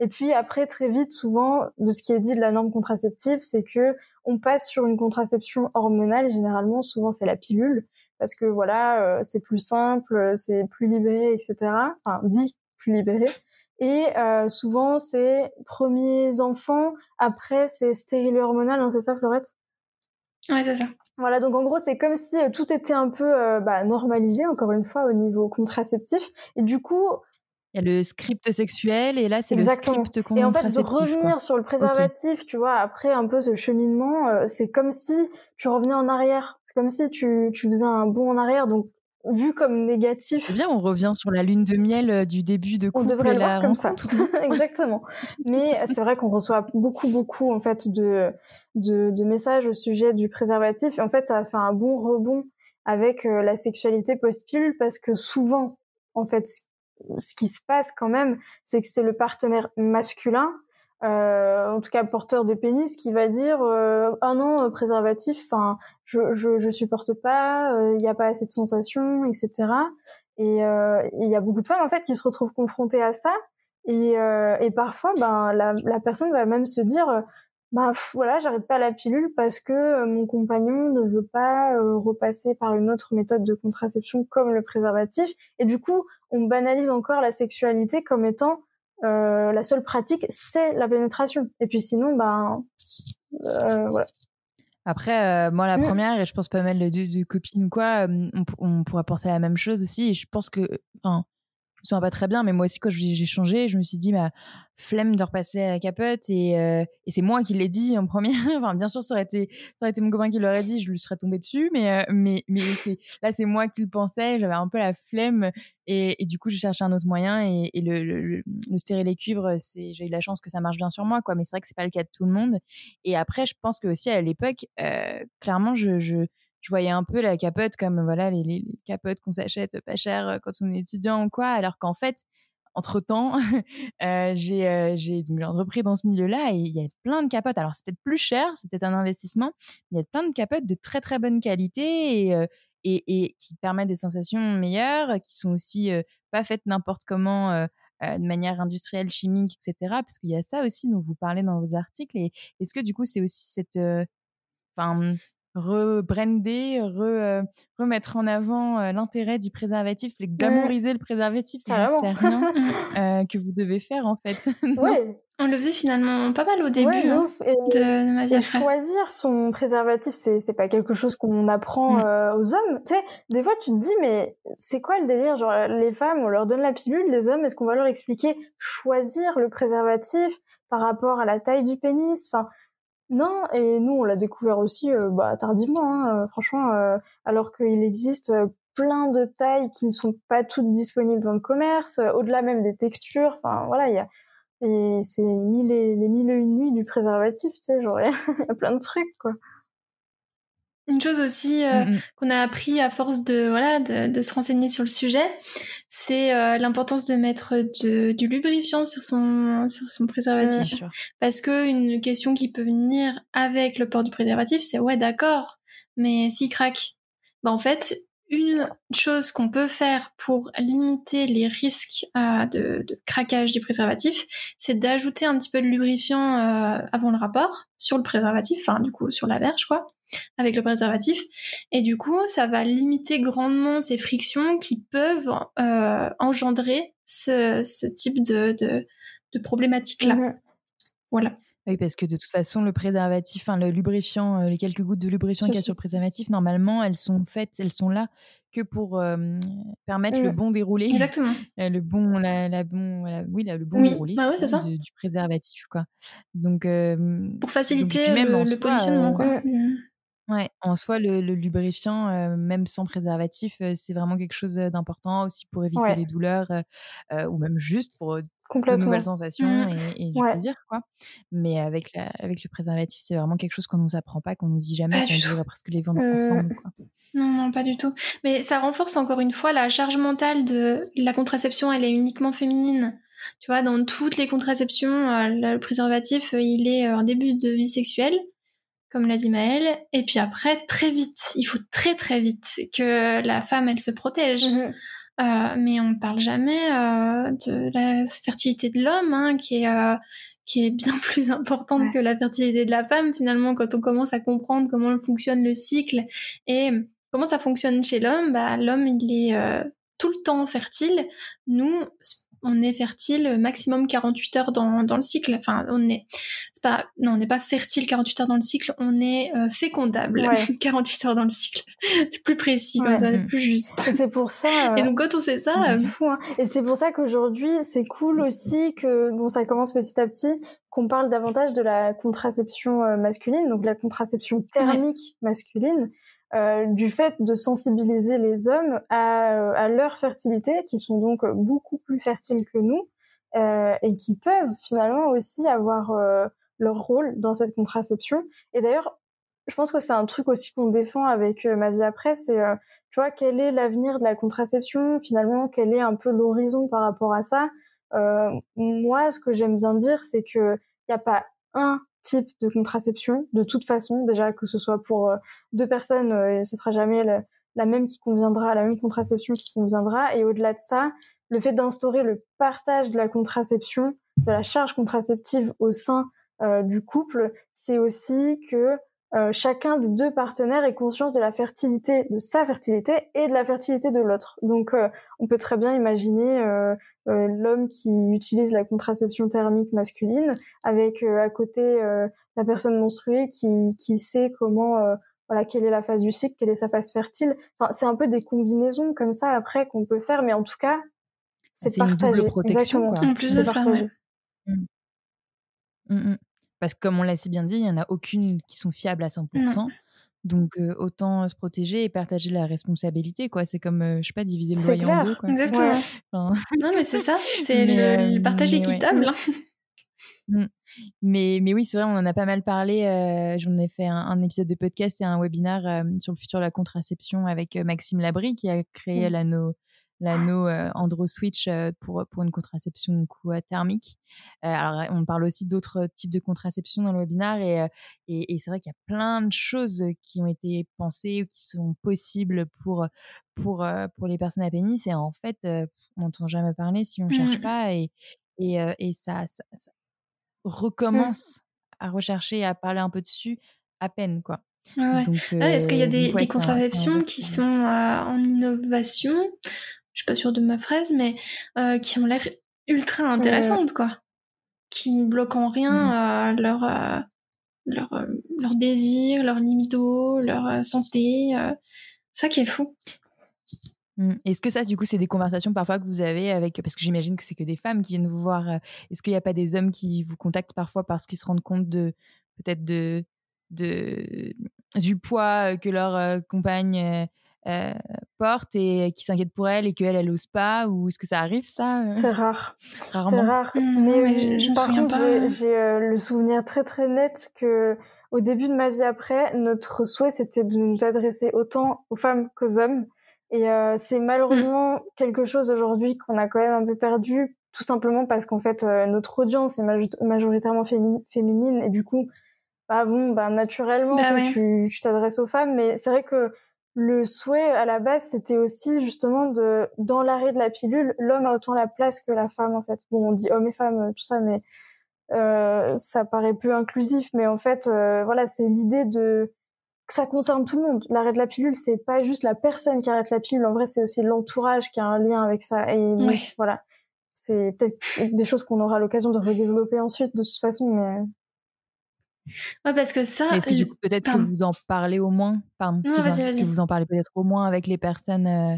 Et puis après, très vite, souvent, de ce qui est dit de la norme contraceptive, c'est que on passe sur une contraception hormonale. Généralement, souvent, c'est la pilule parce que voilà, c'est plus simple, c'est plus libéré, etc. Enfin, dit plus libéré. Et euh, souvent, c'est premiers enfants, après, c'est stérile hormonal, hein, c'est ça, Florette? Ouais, c'est ça. Voilà, donc en gros, c'est comme si euh, tout était un peu euh, bah, normalisé, encore une fois, au niveau contraceptif. Et du coup... Il y a le script sexuel, et là, c'est le script contraceptif. Et en fait, de revenir sur le préservatif, tu vois, après un peu ce cheminement, c'est comme si tu revenais en arrière. C'est comme si tu, tu faisais un bond en arrière, donc vu comme négatif. C'est bien, on revient sur la lune de miel euh, du début de couple. On devrait le voir comme ça. Exactement. Mais c'est vrai qu'on reçoit beaucoup, beaucoup en fait de, de, de, messages au sujet du préservatif. Et en fait, ça a fait un bon rebond avec euh, la sexualité post-pilule parce que souvent, en fait, ce qui se passe quand même, c'est que c'est le partenaire masculin euh, en tout cas porteur de pénis, qui va dire euh, ah non euh, préservatif, enfin je, je, je supporte pas, il euh, n'y a pas assez de sensations, etc. Et il y a beaucoup de femmes en fait qui se retrouvent confrontées à ça et, et parfois ben la, la, personne va même se dire ben voilà j'arrête pas la pilule parce que mon compagnon ne veut pas repasser par une autre méthode de contraception comme le préservatif et du coup on banalise encore la sexualité comme étant euh, la seule pratique, c'est la pénétration. Et puis sinon, ben, euh, voilà. Après, euh, moi, la mm. première, et je pense pas mal de, de, copines quoi, on, on, pourra penser à la même chose aussi. Et je pense que, enfin, je me sens pas très bien, mais moi aussi, quand j'ai changé, je me suis dit, bah, flemme de repasser à la capote et, euh, et c'est moi qui l'ai dit en premier. enfin, bien sûr, ça aurait été, ça aurait été mon copain qui l'aurait dit, je lui serais tombée dessus, mais, euh, mais, mais là, c'est moi qui le pensais, j'avais un peu la flemme et, et du coup, j'ai cherché un autre moyen et, et le, le, le, le stérilet c'est, j'ai eu la chance que ça marche bien sur moi, quoi, mais c'est vrai que c'est pas le cas de tout le monde. Et après, je pense que aussi à l'époque, euh, clairement, je, je, je voyais un peu la capote comme voilà les, les capotes qu'on s'achète pas cher quand on est étudiant ou quoi, alors qu'en fait, entre-temps, euh, j'ai euh, entrepris dans ce milieu-là et il y a plein de capotes. Alors, c'est peut-être plus cher, c'est peut-être un investissement, mais il y a plein de capotes de très, très bonne qualité et, euh, qui permettent des sensations meilleures, qui sont aussi euh, pas faites n'importe comment euh, de manière industrielle, chimique, etc. Parce qu'il y a ça aussi dont vous parlez dans vos articles. Est-ce que du coup, c'est aussi cette... rebrander, re, euh, remettre en avant euh, l'intérêt du préservatif, les mmh. glamouriser le préservatif, je sais rien euh, que vous devez faire en fait. ouais. On le faisait finalement pas mal au début hein, de, ma vie. choisir son préservatif, c'est c'est pas quelque chose qu'on apprend mmh. aux hommes. Tu sais, des fois tu te dis mais c'est quoi le délire? Genre les femmes, on leur donne la pilule, les hommes, est-ce qu'on va leur expliquer choisir le préservatif par rapport à la taille du pénis? Enfin non, et nous on l'a découvert aussi euh, bah, tardivement, hein, euh, franchement, euh, alors qu'il existe plein de tailles qui ne sont pas toutes disponibles dans le commerce, au-delà même des textures, enfin voilà, il y a et c'est mille les mille et une nuits du préservatif, tu sais, genre il y a plein de trucs quoi. Une chose aussi euh, mm, mm. qu'on a appris à force de voilà de, de se renseigner sur le sujet, c'est euh, l'importance de mettre de, du lubrifiant sur son sur son préservatif. Parce que une question qui peut venir avec le port du préservatif, c'est ouais d'accord, mais s'il craque, bah en fait une chose qu'on peut faire pour limiter les risques euh, de, de, craquage du préservatif, c'est d'ajouter un petit peu de lubrifiant avant le rapport sur le préservatif, enfin du coup sur la verge quoi avec le préservatif. Et du coup, ça va limiter grandement ces frictions qui peuvent euh, engendrer ce, ce, type de, de, de problématique-là. Mhm. Voilà. Oui, parce que de toute façon, le préservatif, le lubrifiant, euh, les quelques gouttes de lubrifiant qu'il y a sur le préservatif, normalement, elles sont faites, elles sont là que pour euh, permettre le mm. bon déroulé. Exactement. le bon, la, la bon, oui, le bon déroulé bah ouais, ça. Du, du, préservatif, quoi. Donc, pour faciliter le, le, positionnement, quoi. Mm. Ouais, en soi, le, le lubrifiant, euh, même sans préservatif, euh, c'est vraiment quelque chose d'important aussi pour éviter les douleurs euh, ou même juste pour de nouvelles sensations mmh. et, et, du plaisir, quoi. Mais avec, la, avec le préservatif, c'est vraiment quelque chose qu'on nous apprend pas, qu'on nous dit jamais, qu'on devrait presque les vendre mmh. ensemble, quoi. Non, non, pas du tout. Mais ça renforce encore une fois la charge mentale de la contraception, elle est uniquement féminine. Tu vois, dans toutes les contraceptions, le préservatif, il est en début de vie sexuelle comme l'a dit Maëlle. Et puis après, très vite, il faut très très vite que la femme, elle se protège. Mhm. Euh, mais on ne parle jamais euh, de la fertilité de l'homme, hein, qui est euh, qui est bien plus importante Ouais. que la fertilité de la femme finalement quand on commence à comprendre comment fonctionne le cycle et comment ça fonctionne chez l'homme. Bah l'homme il est tout le temps fertile. Nous on est fertile maximum 48 heures dans, dans le cycle. Enfin, on est, pas, non, on n'est pas fertile 48 heures dans le cycle, on est euh, fécondable Ouais. 48 heures dans le cycle. C'est plus précis comme Ouais. ça, Mm. plus juste. C'est pour ça. Et euh, donc quand on sait ça, C'est euh, fou, hein. Et c'est pour ça qu'aujourd'hui, c'est cool aussi que, bon, ça commence petit à petit, qu'on parle davantage de la contraception euh, masculine, donc la contraception thermique masculine, euh, du fait de sensibiliser les hommes à, euh, à leur fertilité, qui sont donc beaucoup plus fertiles que nous, euh, et qui peuvent finalement aussi avoir euh, leur rôle dans cette contraception. Et d'ailleurs, je pense que c'est un truc aussi qu'on défend avec euh, ma vie après, c'est tu vois, quel est l'avenir de la contraception? Finalement, quel est un peu l'horizon par rapport à ça? Moi, ce que j'aime bien dire, c'est que il n'y a pas un type de contraception, de toute façon, déjà que ce soit pour euh, deux personnes, euh, ce sera jamais la, même qui conviendra, la même contraception qui conviendra. Et au-delà de ça, le fait d'instaurer le partage de la contraception, de la charge contraceptive au sein euh, du couple, c'est aussi que euh, chacun des deux partenaires ait conscience de la fertilité, de sa fertilité et de la fertilité de l'autre. Donc, euh, on peut très bien imaginer euh, euh, l'homme qui utilise la contraception thermique masculine avec euh, à côté euh, la personne menstruée qui, qui sait comment, euh, voilà, quelle est la phase du cycle, quelle est sa phase fertile. Enfin, c'est un peu des combinaisons comme ça après qu'on peut faire, mais en tout cas, c'est C'est une double partagé. protection, Exactement. quoi. en plus de ça, partagé. ouais. Parce que comme on l'a si bien dit, il n'y en a aucune qui sont fiables à 100%. Donc euh, autant se protéger et partager la responsabilité. quoi. C'est comme, euh, je sais pas, diviser le loyer en deux. Quoi. Exactement. Ouais. Enfin, Non, mais c'est ça, c'est le, euh, le partage mais ouais. équitable. Mais, mais oui, c'est vrai, on en a pas mal parlé. J'en ai fait un, un épisode de podcast et un webinaire sur le futur de la contraception avec Maxime Labry qui a créé Mm. l'anneau l'anneau euh, Andro Switch euh, pour, pour une contraception du coup, euh, thermique. Euh, alors, on parle aussi d'autres types de contraception dans le webinaire et, et, et c'est vrai qu'il y a plein de choses qui ont été pensées ou qui sont possibles pour, pour, pour les personnes à pénis. Et en fait, on n'entend jamais parler si on ne cherche Mm. pas et, et, et ça, ça, ça recommence à rechercher à parler un peu dessus à peine quoi. Ouais. Ah, Est-ce qu'il y a des, ouais, contraceptions qui sont euh, en innovation? Je suis pas sûre de ma phrase, mais euh, qui ont l'air ultra intéressantes, quoi. Qui bloquent en rien euh, leur, euh, leur, euh, leur désir, leur libido, leur santé. euh. ça qui est fou. Mm. Est-ce que ça, du coup, c'est des conversations parfois que vous avez avec, parce que j'imagine que c'est que des femmes qui viennent vous voir. Est-ce qu'il n'y a pas des hommes qui vous contactent parfois parce qu'ils se rendent compte de peut-être de, de du poids que leur compagne euh, porte et qui s'inquiètent pour elle et qu'elle, elle n'ose pas Ou est-ce que ça arrive ça euh, C'est rare. C'est Rarement. rare. Mmh, mais mais je- je me par souviens contre, pas. j'ai- j'ai euh, le souvenir très très net que au début de ma vie après, notre souhait c'était de nous adresser autant aux femmes qu'aux hommes. Et euh, c'est malheureusement quelque chose aujourd'hui qu'on a quand même un peu perdu, tout simplement parce qu'en fait euh, notre audience est maj- majoritairement fémi- féminine et du coup, bah bon, bah naturellement Bah ouais. tu t'adresses aux femmes. Mais c'est vrai que le souhait à la base, c'était aussi justement de, dans l'arrêt de la pilule, l'homme a autant la place que la femme en fait. Bon, on dit homme et femme, euh, tout ça, mais euh, ça paraît peu inclusif. Mais en fait, euh, voilà, c'est l'idée de que ça concerne tout le monde. L'arrêt de la pilule, c'est pas juste la personne qui arrête la pilule. En vrai, c'est aussi l'entourage qui a un lien avec ça. Et Ouais. voilà, c'est peut-être des choses qu'on aura l'occasion de redévelopper ensuite de toute façon. Mais Ouais, parce que ça. Est-ce que du coup, peut-être que vous en parlez au moins? Pardon. Non, vas-y, vas-y. vous en parlez peut-être au moins avec les personnes euh,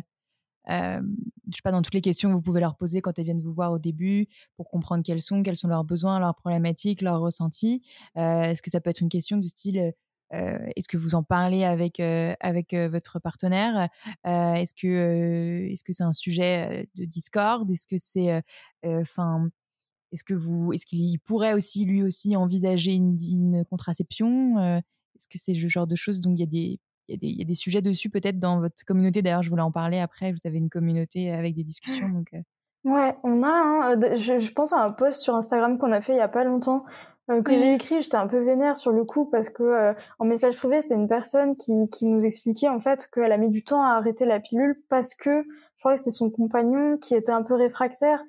euh, je sais pas, dans toutes les questions que vous pouvez leur poser quand elles viennent vous voir au début pour comprendre quels sont, quels sont leurs besoins, leurs problématiques, leurs ressentis. Euh, est-ce que ça peut être une question du style euh, est-ce que vous en parlez avec, euh, avec votre partenaire? Est-ce que est-ce que c'est un sujet de discorde? Est-ce que c'est enfin est-ce que vous est-ce qu'il pourrait aussi lui aussi envisager une, une contraception Euh, Est-ce que c'est le genre de choses donc il y a des il y, a des, il y a des sujets dessus peut-être dans votre communauté? D'ailleurs, je voulais en parler après. Vous avez une communauté avec des discussions. Donc, euh, Ouais, on a. hein, je, je pense à un post sur Instagram qu'on a fait il y a pas longtemps euh, que j'ai écrit, j'étais un peu vénère sur le coup parce que euh, en message privé, c'était une personne qui, qui nous expliquait en fait qu'elle a mis du temps à arrêter la pilule parce que je crois que c'était son compagnon qui était un peu réfractaire.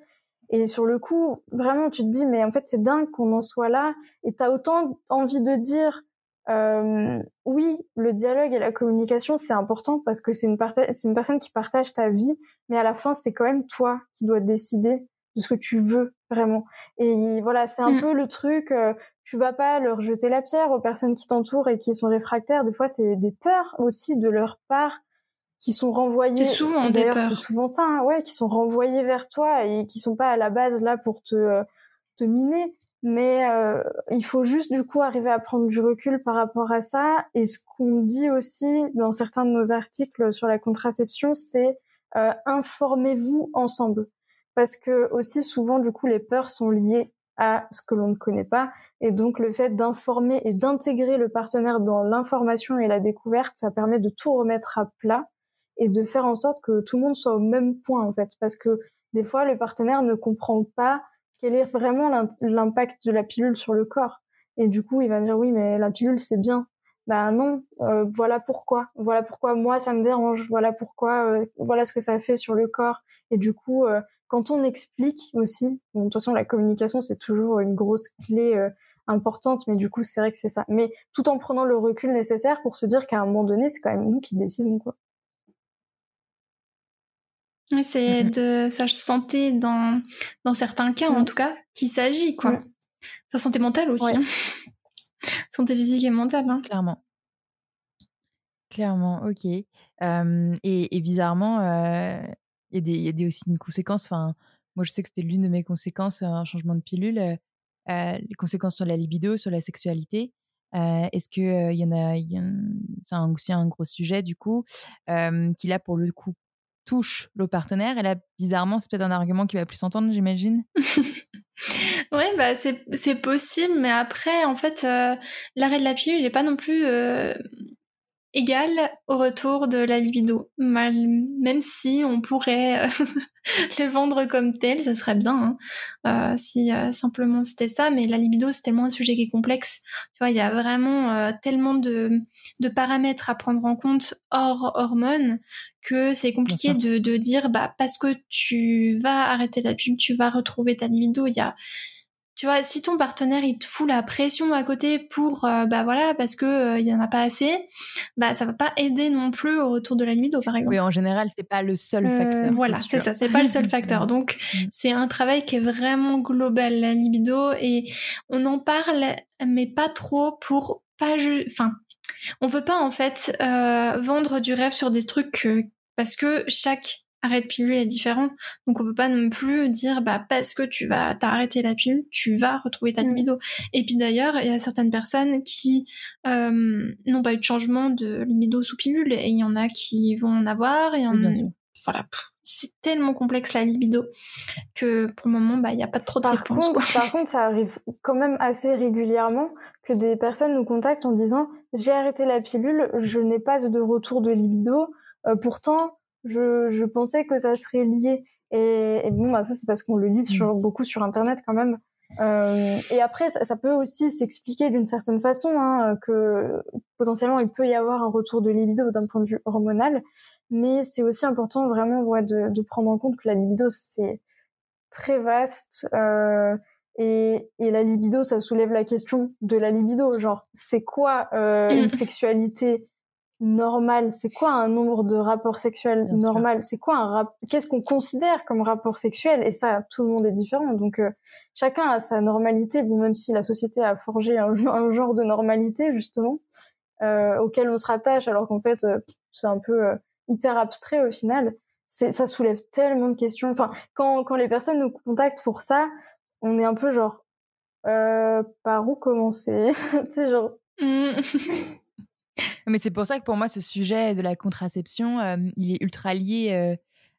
Et sur le coup, vraiment, tu te dis, mais en fait, c'est dingue qu'on en soit là. Et t'as autant envie de dire, euh, oui, le dialogue et la communication, c'est important parce que c'est une, une personne qui partage ta vie, mais à la fin, c'est quand même toi qui dois décider de ce que tu veux vraiment. Et voilà, c'est un mm. peu le truc, euh, tu vas pas leur jeter la pierre aux personnes qui t'entourent et qui sont réfractaires. Des fois, c'est des peurs aussi de leur part qui sont renvoyées. C'est souvent des peurs. C'est souvent ça, hein, ouais, qui sont renvoyées vers toi et qui sont pas à la base là pour te, euh, te miner. Mais euh, il faut juste du coup arriver à prendre du recul par rapport à ça. Et ce qu'on dit aussi dans certains de nos articles sur la contraception, c'est euh, informez-vous ensemble parce que aussi souvent du coup les peurs sont liées à ce que l'on ne connaît pas et donc le fait d'informer et d'intégrer le partenaire dans l'information et la découverte ça permet de tout remettre à plat et de faire en sorte que tout le monde soit au même point en fait parce que des fois le partenaire ne comprend pas quel est vraiment l'impact de la pilule sur le corps et du coup il va me dire oui mais la pilule c'est bien ben non, euh, voilà pourquoi, voilà pourquoi moi ça me dérange, voilà pourquoi, euh, voilà ce que ça fait sur le corps. Et du coup, euh, quand on explique aussi, de toute façon la communication c'est toujours une grosse clé euh, importante, mais du coup c'est vrai que c'est ça. Mais tout en prenant le recul nécessaire pour se dire qu'à un moment donné c'est quand même nous qui décidons quoi. C'est mm-hmm. de sa santé dans, dans certains cas en tout cas qui s'agit quoi. Sa santé mentale aussi. Hein. santé physique et mentale. Hein. Clairement. Clairement, ok. et, et, bizarrement, euh, il y, a des aussi une conséquence. Enfin, moi, je sais que c'était l'une de mes conséquences, un changement de pilule, euh, euh, les conséquences sur la libido, sur la sexualité. Euh, est-ce que il y en a, c'est aussi un gros sujet du coup, qui là pour le coup touche le partenaire. Et là, bizarrement, c'est peut-être un argument qui va plus s'entendre, j'imagine. ouais, bah c'est possible, mais après, en fait, l'arrêt de la pilule, il n'est pas non plus égal au retour de la libido. Mal, même si on pourrait euh, les vendre comme tel, ça serait bien hein. euh, si euh, simplement c'était ça. Mais la libido, c'est tellement un sujet qui est complexe. Tu vois, il y a vraiment tellement de, de, paramètres à prendre en compte hors hormones que c'est compliqué de, de, dire bah parce que tu vas arrêter la pub, tu vas retrouver ta libido. Il y a tu vois, si ton partenaire il te fout la pression à côté pour, euh, bah voilà, parce que euh, il y en a pas assez, bah ça va pas aider non plus au retour de la libido, par exemple. Oui, en général, c'est pas le seul euh, facteur. Voilà, c'est ça, c'est pas le seul facteur. Donc, mm. c'est un travail qui est vraiment global, la libido, et on en parle, mais pas trop pour pas, enfin, on veut pas en fait vendre du rêve sur des trucs parce que chaque arrêt de pilule est différent. Donc on veut pas non plus dire bah parce que tu vas t'arrêter la pilule, tu vas retrouver ta mm. libido. Et puis d'ailleurs, il y a certaines personnes qui euh, n'ont pas eu de changement de libido sous pilule et il y en a qui vont en avoir et en voilà, c'est tellement complexe la libido que pour le moment bah il n'y a pas trop de par Contre, par contre, ça arrive quand même assez régulièrement que des personnes nous contactent en disant j'ai arrêté la pilule, je n'ai pas de retour de libido. Euh, pourtant, je, je pensais que ça serait lié. Et, et bon, bah, ça, c'est parce qu'on le lit sur, mm. beaucoup sur Internet quand même. Euh, et après, ça, ça peut aussi s'expliquer d'une certaine façon hein, que potentiellement il peut y avoir un retour de libido d'un point de vue hormonal, mais c'est aussi important vraiment ouais, de, de, prendre en compte que la libido c'est très vaste euh, et, et, la libido ça soulève la question de la libido, genre c'est quoi euh, une sexualité normal? C'est quoi un nombre de rapports sexuels normal? C'est quoi un rap Qu'est-ce qu'on considère comme rapport sexuel? Et ça, tout le monde est différent. Donc euh, chacun a sa normalité. Bon, même si la société a forgé un, genre de normalité justement euh, auquel on se rattache, alors qu'en fait euh, c'est un peu euh, hyper abstrait au final. C'est, ça soulève tellement de questions. Enfin, quand quand les personnes nous contactent pour ça, on est un peu genre par où commencer? Tu sais genre. Mais c'est pour ça que pour moi, ce sujet de la contraception, euh, il est ultra lié euh,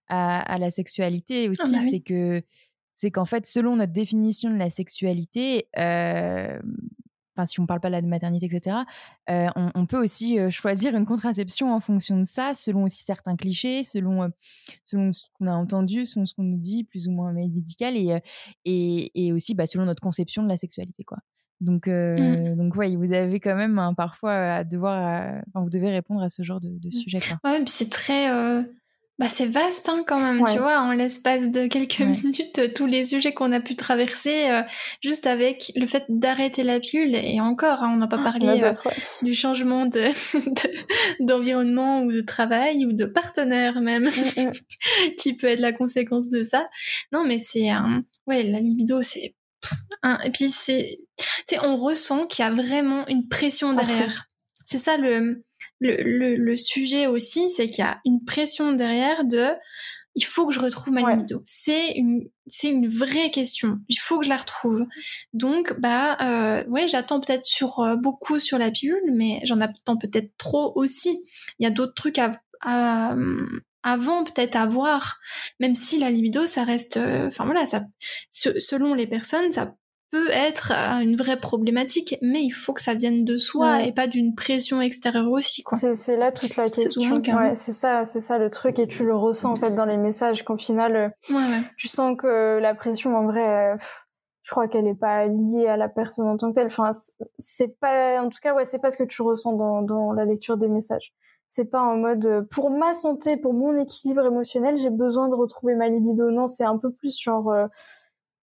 à, la sexualité ah aussi. Bah c'est que c'est qu'en fait, selon notre définition de la sexualité, euh, enfin si on parle pas de la maternité, etc., on, peut aussi choisir une contraception en fonction de ça, selon aussi certains clichés, selon, selon ce qu'on a entendu, selon ce qu'on nous dit, plus ou moins médical, et, et, et aussi bah, selon notre conception de la sexualité. Quoi. Donc, euh, Mm. donc ouais, vous avez quand même hein, parfois à devoir, à- enfin, vous devez répondre à ce genre de, de sujet. Quoi. Ouais, puis c'est très. euh, Bah, c'est vaste hein, quand même, Ouais. tu vois, en l'espace de quelques Ouais. minutes, euh, tous les sujets qu'on a pu traverser, euh, juste avec le fait d'arrêter la pilule, et encore, hein, on n'a pas Il y en a parlé euh, du changement de, de- d'environnement ou de travail ou de partenaire même, Mm, mm. qui peut être la conséquence de ça. Non, mais c'est. Ouais, la libido, c'est. Un- Et puis, c'est. Tu sais, on ressent qu'il y a vraiment une pression derrière. C'est ça le, le, le, le sujet aussi, c'est qu'il y a une pression derrière de. Il faut que je retrouve ma Ouais. libido. C'est une, c'est une vraie question. Il faut que je la retrouve. Donc, bah, euh, ouais, j'attends peut-être sur euh, beaucoup sur la pilule, mais j'en attends peut-être trop aussi. Il y a d'autres trucs à, à, euh, avant peut-être à voir. Même si la libido, ça reste, euh, enfin voilà, ça, se- selon les personnes, ça peut être euh, une vraie problématique, mais il faut que ça vienne de soi Ouais. et pas d'une pression extérieure aussi, quoi. C'est, c'est là toute la C'est question. le cas. Ouais, c'est ça, c'est ça le truc et tu le ressens en fait dans les messages qu'au final euh, Ouais, tu sens que la pression en vrai pff, je crois qu'elle est pas liée à la personne en tant que telle. Enfin, c'est pas, en tout cas, ouais, c'est pas ce que tu ressens dans, dans la lecture des messages. C'est pas en mode euh, pour ma santé, pour mon équilibre émotionnel, j'ai besoin de retrouver ma libido. Non, c'est un peu plus genre euh,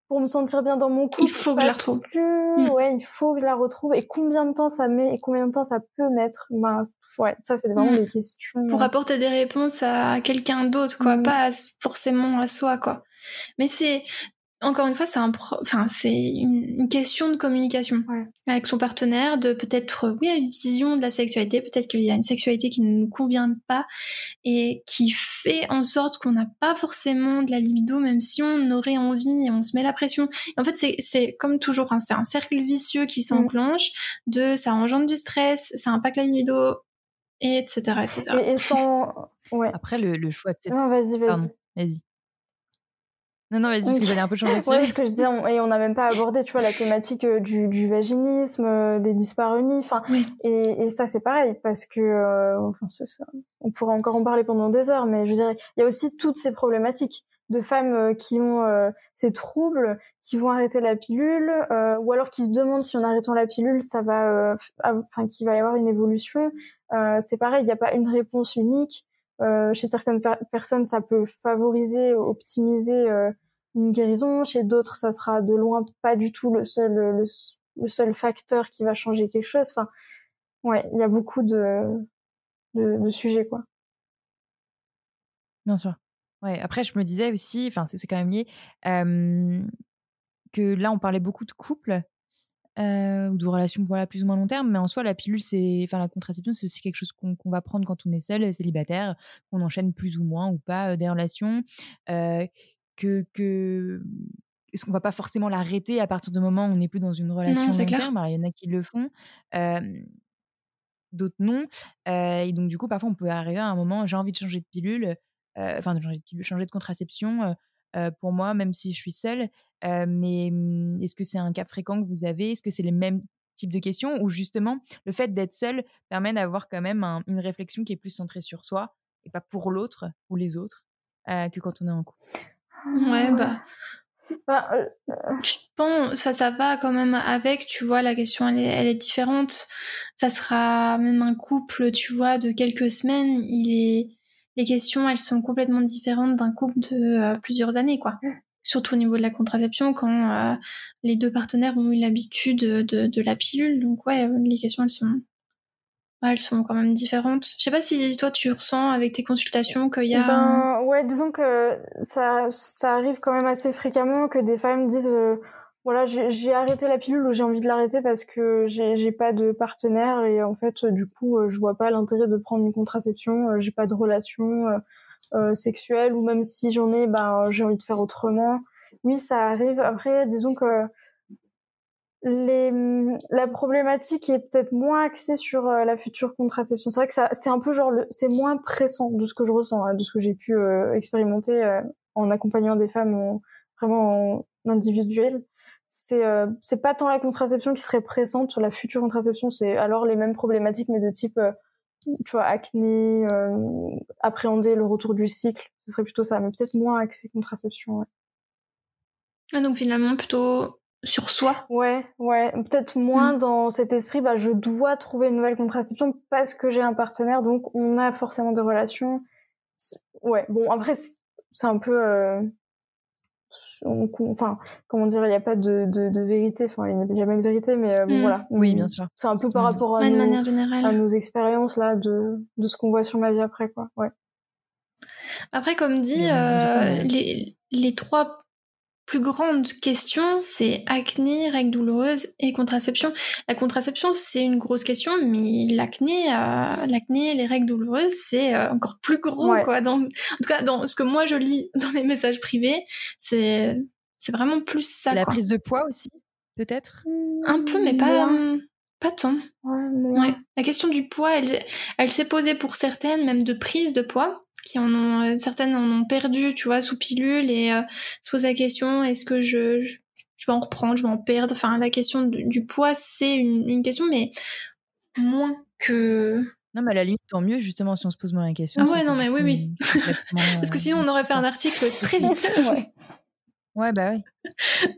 pour me sentir bien dans mon couple. Il faut que je la retrouve. que, Mm. ouais, il faut que je la retrouve. Et combien de temps ça met et combien de temps ça peut mettre? Ben, ouais, ça c'est vraiment Mm. des questions. pour apporter des réponses à quelqu'un d'autre, quoi, Mhm. pas forcément à soi, quoi. Mais c'est encore une fois, c'est un, pro- enfin, c'est une, une question de communication Ouais. avec son partenaire, de peut-être, euh, oui, une vision de la sexualité, peut-être qu'il y a une sexualité qui ne nous convient pas et qui fait en sorte qu'on n'a pas forcément de la libido, même si on aurait envie et on se met la pression. Et en fait, c'est, c'est comme toujours, hein, c'est un cercle vicieux qui s'enclenche de ça engendre du stress, ça impacte la libido, et etc., etc. Et, et sans, ouais. Après, le, le choix de cette. Non, vas-y, vas-y. Non, non, vas-y, parce que j'allais un peu changer de Ouais, sujet. ce que je dis, on- et on n'a même pas abordé, tu vois, la thématique euh, du, du vaginisme, euh, des dyspareunies, enfin, Oui. et, et ça c'est pareil parce que, euh, enfin, ça. on pourrait encore en parler pendant des heures, mais je dire, il y a aussi toutes ces problématiques de femmes euh, qui ont euh, ces troubles, qui vont arrêter la pilule, euh, ou alors qui se demandent si en arrêtant la pilule, ça va, euh, enfin, qu'il va y avoir une évolution. Euh, c'est pareil, il n'y a pas une réponse unique. Euh, chez certaines per- personnes, ça peut favoriser, optimiser euh, une guérison. Chez d'autres, ça sera de loin pas du tout le seul, le, seul facteur qui va changer quelque chose. Enfin, ouais, il y a beaucoup de, de, sujets, quoi. Bien sûr. Ouais, après, je me disais aussi, enfin, c'est quand même lié, que là, on parlait beaucoup de couple euh, ou de relations voilà, plus ou moins long terme, mais en soi, la pilule, c'est, enfin, la contraception, c'est aussi quelque chose qu'on va prendre quand on est seul, célibataire, qu'on enchaîne plus ou moins ou pas euh, des relations, euh, que, que est-ce qu'on va pas forcément l'arrêter à partir du moment où on n'est plus dans une relation c'est long clair. terme? Alors, il y en a qui le font. d'autres non. Euh, et donc, du coup, parfois, on peut arriver à un moment, j'ai envie de changer de pilule, enfin, de changer de pilule, changer de contraception pour moi, même si je suis seule. Euh, mais hum, est-ce que c'est un cas fréquent que vous avez? Est-ce que c'est les mêmes types de questions? Ou justement, le fait d'être seule permet d'avoir quand même un- une réflexion qui est plus centrée sur soi et pas pour l'autre ou les autres euh, que quand on est en couple? Ouais, bah, Bah, euh, je pense, enfin, ça va quand même avec, tu vois, la question, elle est, elle est différente. Ça sera même un couple, tu vois, de quelques semaines, il est, les questions, elles sont complètement différentes d'un couple de euh, plusieurs années, quoi. Surtout au niveau de la contraception, quand euh, les deux partenaires ont eu l'habitude de, de la pilule. Donc, ouais, les questions, elles sont, ouais, elles sont quand même différentes. Je sais pas si toi, tu ressens avec tes consultations qu'il y a. Ben ouais, disons que ça, ça arrive quand même assez fréquemment que des femmes disent euh, voilà j'ai arrêté la pilule ou j'ai envie de l'arrêter parce que j'ai pas de partenaire et en fait du coup euh, je vois pas l'intérêt de prendre une contraception, euh, j'ai pas de relation euh, euh, sexuelle ou même si j'en ai ben j'ai envie de faire autrement. Oui, ça arrive. Après, disons que les, la problématique est peut-être moins axée sur la future contraception. C'est vrai que c'est un peu genre, c'est moins pressant de ce que je ressens, hein, de ce que j'ai pu expérimenter en accompagnant des femmes en- vraiment en individuel. C'est, euh, c'est pas tant la contraception qui serait pressante sur la future contraception, c'est alors les mêmes problématiques, mais de type, euh, tu vois, acné, euh, appréhender le retour du cycle. Ce serait plutôt ça, mais peut-être moins axé contraception. Ouais. Ah, donc finalement, plutôt sur soi? Ouais, ouais, peut-être moins mm. dans cet esprit, bah, je dois trouver une nouvelle contraception parce que j'ai un partenaire, donc on a forcément des relations. Ouais, bon, après, c'est un peu. Euh, enfin, comment dire, il n'y a pas de, de, vérité, enfin, il n'y a jamais de vérité, mais bon, mm. voilà. Oui, bien sûr. C'est un peu par rapport à, nos, à nos expériences, là, de, de ce qu'on voit sur ma vie après, quoi. Ouais. Après, comme dit, euh, les, les trois plus grande question, c'est acné, règles douloureuses et contraception. La contraception, c'est une grosse question, mais l'acné, euh, l'acné, les règles douloureuses, c'est euh, encore plus gros, quoi. Dans, en tout cas, dans ce que moi je lis dans les messages privés, c'est, c'est vraiment plus ça. La prise de poids aussi, peut-être? Un peu, mais pas, pas tant. Ouais, La question du poids, elle, elle s'est posée pour certaines, même de prise de poids qui en ont euh, certaines en ont perdu, tu vois, sous pilule et euh, se posent la question est-ce que je, je, vais en reprendre, je vais en perdre? Enfin, la question du, poids, c'est une, question, mais moins que. Non, mais à la limite, tant mieux, justement, si on se pose moins la question. Ah ouais, non, mais oui, oui. Parce que sinon, on aurait fait un article très vite. ouais. Ouais, bah oui.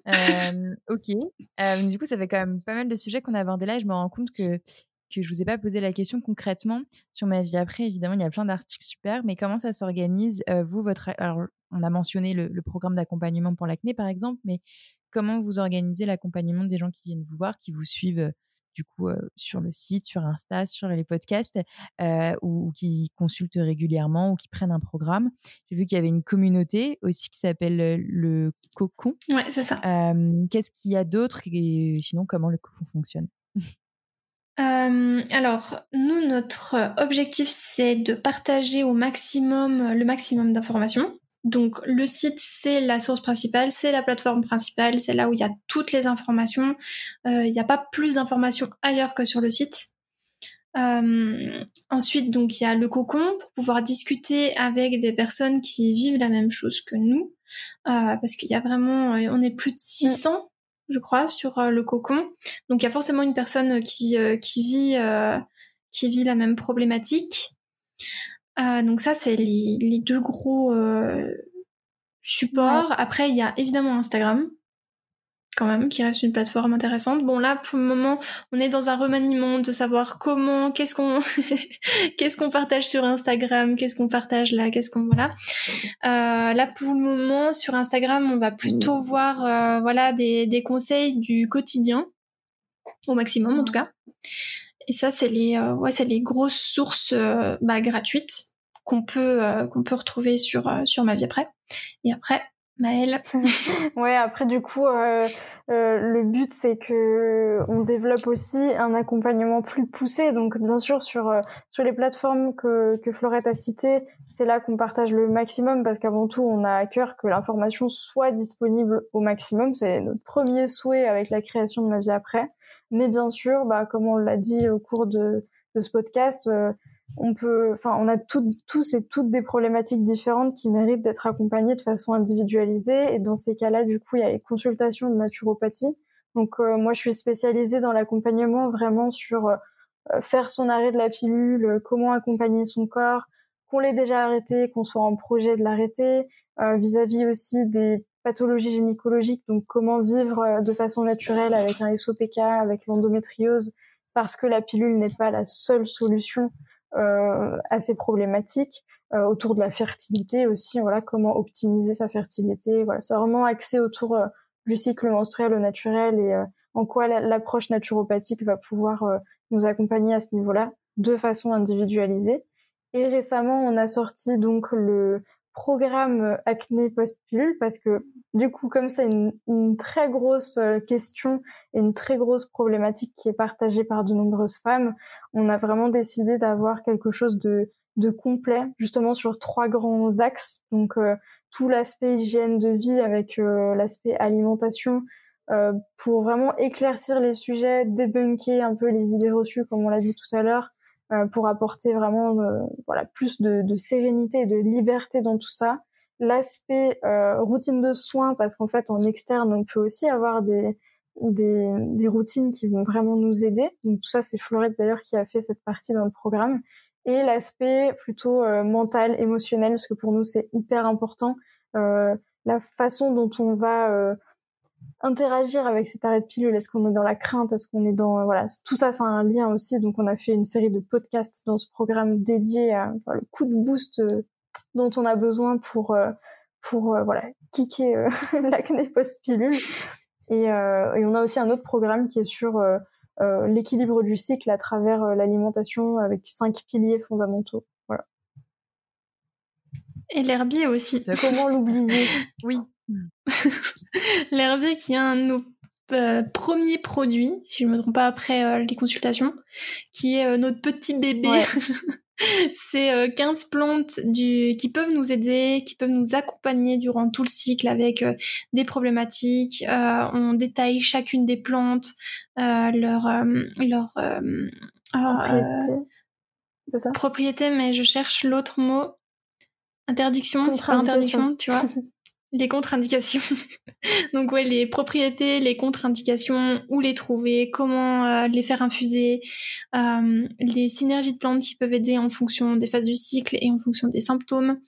Euh, ok. du coup, ça fait quand même pas mal de sujets qu'on a abordés là. je me rends compte que que je vous ai pas posé la question concrètement sur ma vie après. Évidemment, il y a plein d'articles super, mais comment ça s'organise Vous, votre alors, on a mentionné le, programme d'accompagnement pour l'acné par exemple, mais comment vous organisez l'accompagnement des gens qui viennent vous voir, qui vous suivent du coup sur le site, sur Insta, sur les podcasts, ou, qui consultent régulièrement ou qui prennent un programme? J'ai vu qu'il y avait une communauté aussi qui s'appelle le Cocon. Ouais, c'est ça. Qu'est-ce qu'il y a d'autre et sinon comment le Cocon fonctionne? Euh, alors, nous, notre objectif, c'est de partager au maximum le maximum d'informations. Donc, le site, c'est la source principale, c'est la plateforme principale, c'est là où il y a toutes les informations. Euh, il n'y a pas plus d'informations ailleurs que sur le site. Euh, ensuite, donc, il y a le cocon pour pouvoir discuter avec des personnes qui vivent la même chose que nous. parce qu'il y a vraiment, on est plus de 600 je crois, sur euh, le cocon. Donc il y a forcément une personne qui, euh, qui, vit, euh, qui vit la même problématique. donc ça, c'est les, les, deux gros supports. Après, il y a évidemment Instagram quand même, qui reste une plateforme intéressante. Bon là, pour le moment, on est dans un remaniement de savoir comment, qu'est-ce qu'on, qu'est-ce qu'on partage sur Instagram, qu'est-ce qu'on partage là, qu'est-ce qu'on voilà. Euh, là, pour le moment, sur Instagram, on va plutôt voir, euh, voilà, des, des conseils du quotidien au maximum en tout cas. Et ça, c'est les, euh, ouais, c'est les grosses sources euh, bah, gratuites qu'on peut, euh, qu'on peut retrouver sur sur ma vie après. Et après, Maëlle. ouais, après du coup, euh, euh, le but c'est que on développe aussi un accompagnement plus poussé. Donc bien sûr sur euh, sur les plateformes que que Florette a citées, c'est là qu'on partage le maximum parce qu'avant tout, on a à cœur que l'information soit disponible au maximum. C'est notre premier souhait avec la création de ma vie après. Mais bien sûr, bah comme on l'a dit au cours de de ce podcast euh, on peut, enfin, on a tous et toutes des problématiques différentes qui méritent d'être accompagnées de façon individualisée. Et dans ces cas-là, du coup, il y a les consultations de naturopathie. Donc, euh, moi, je suis spécialisée dans l'accompagnement vraiment sur euh, faire son arrêt de la pilule, comment accompagner son corps, qu'on l'ait déjà arrêté, qu'on soit en projet de l'arrêter, euh, vis-à-vis aussi des pathologies gynécologiques, donc comment vivre de façon naturelle avec un SOPK, avec l'endométriose, parce que la pilule n'est pas la seule solution euh, assez problématiques euh, autour de la fertilité aussi. Voilà, comment optimiser sa fertilité. Voilà, c'est vraiment axé autour euh, du cycle menstruel au naturel et en quoi l'approche naturopathique va pouvoir nous accompagner à ce niveau-là de façon individualisée. Et récemment, on a sorti donc le programme acné post-pilule parce que du coup, comme c'est une, une, très grosse euh, question et une très grosse problématique qui est partagée par de nombreuses femmes, on a vraiment décidé d'avoir quelque chose de, de complet, justement sur trois grands axes. Donc euh, tout l'aspect hygiène de vie avec euh, l'aspect alimentation, pour vraiment éclaircir les sujets, débunker un peu les idées reçues, comme on l'a dit tout à l'heure, euh, pour apporter vraiment euh, voilà plus de, de, sérénité et de liberté dans tout ça. L'aspect euh, routine de soins parce qu'en fait en externe on peut aussi avoir des, des, des routines qui vont vraiment nous aider. Donc tout ça c'est Florette d'ailleurs qui a fait cette partie dans le programme et l'aspect plutôt mental, émotionnel, parce que pour nous c'est hyper important. Euh, la façon dont on va interagir avec cet arrêt de pilule Est-ce qu'on est dans la crainte? Est-ce qu'on est dans voilà tout ça, c'est un lien aussi. Donc on a fait une série de podcasts dans ce programme dédié à le coup de boost dont on a besoin pour pour voilà kicker l'acné post pilule. Et, et, on a aussi un autre programme qui est sur l'équilibre du cycle à travers l'alimentation avec cinq piliers fondamentaux. Et l'herbier aussi. Comment l'oublier? Oui. l'herbier qui est un de nos euh, premiers produits, si je ne me trompe pas après euh, les consultations, qui est euh, notre petit bébé. C'est 15 plantes du... qui peuvent nous aider, qui peuvent nous accompagner durant tout le cycle avec des problématiques. on détaille chacune des plantes, leur, leur propriété. propriété, mais je cherche l'autre mot. Interdiction, c'est pas interdiction, tu vois? les contre-indications. Donc ouais, les propriétés, les contre-indications, où les trouver, comment euh, les faire infuser, euh, les synergies de plantes qui peuvent aider en fonction des phases du cycle et en fonction des symptômes.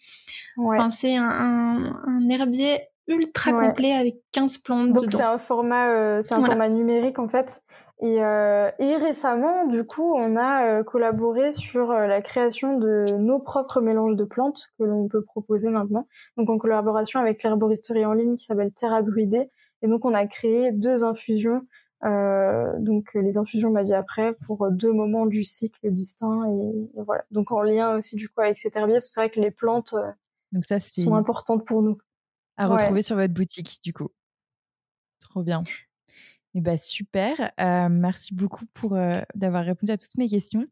Ouais. Enfin, c'est un, un, un, herbier ultra complet avec 15 plantes Donc c'est un format, euh, c'est un format numérique en fait. Et, euh, et, récemment, du coup, on a euh, collaboré sur euh, la création de nos propres mélanges de plantes que l'on peut proposer maintenant. Donc en collaboration avec l'herboristerie en ligne qui s'appelle Terra Druidée. Et donc on a créé deux infusions, euh, donc les infusions ma vie après, pour deux moments du cycle distincts. Et, voilà. Donc en lien aussi du coup avec cet herbier, parce que c'est vrai que les plantes donc ça, sont importantes pour nous. À retrouver sur votre boutique, du coup. Trop bien. Eh ben, super. Euh, merci beaucoup pour d'avoir répondu à toutes mes questions.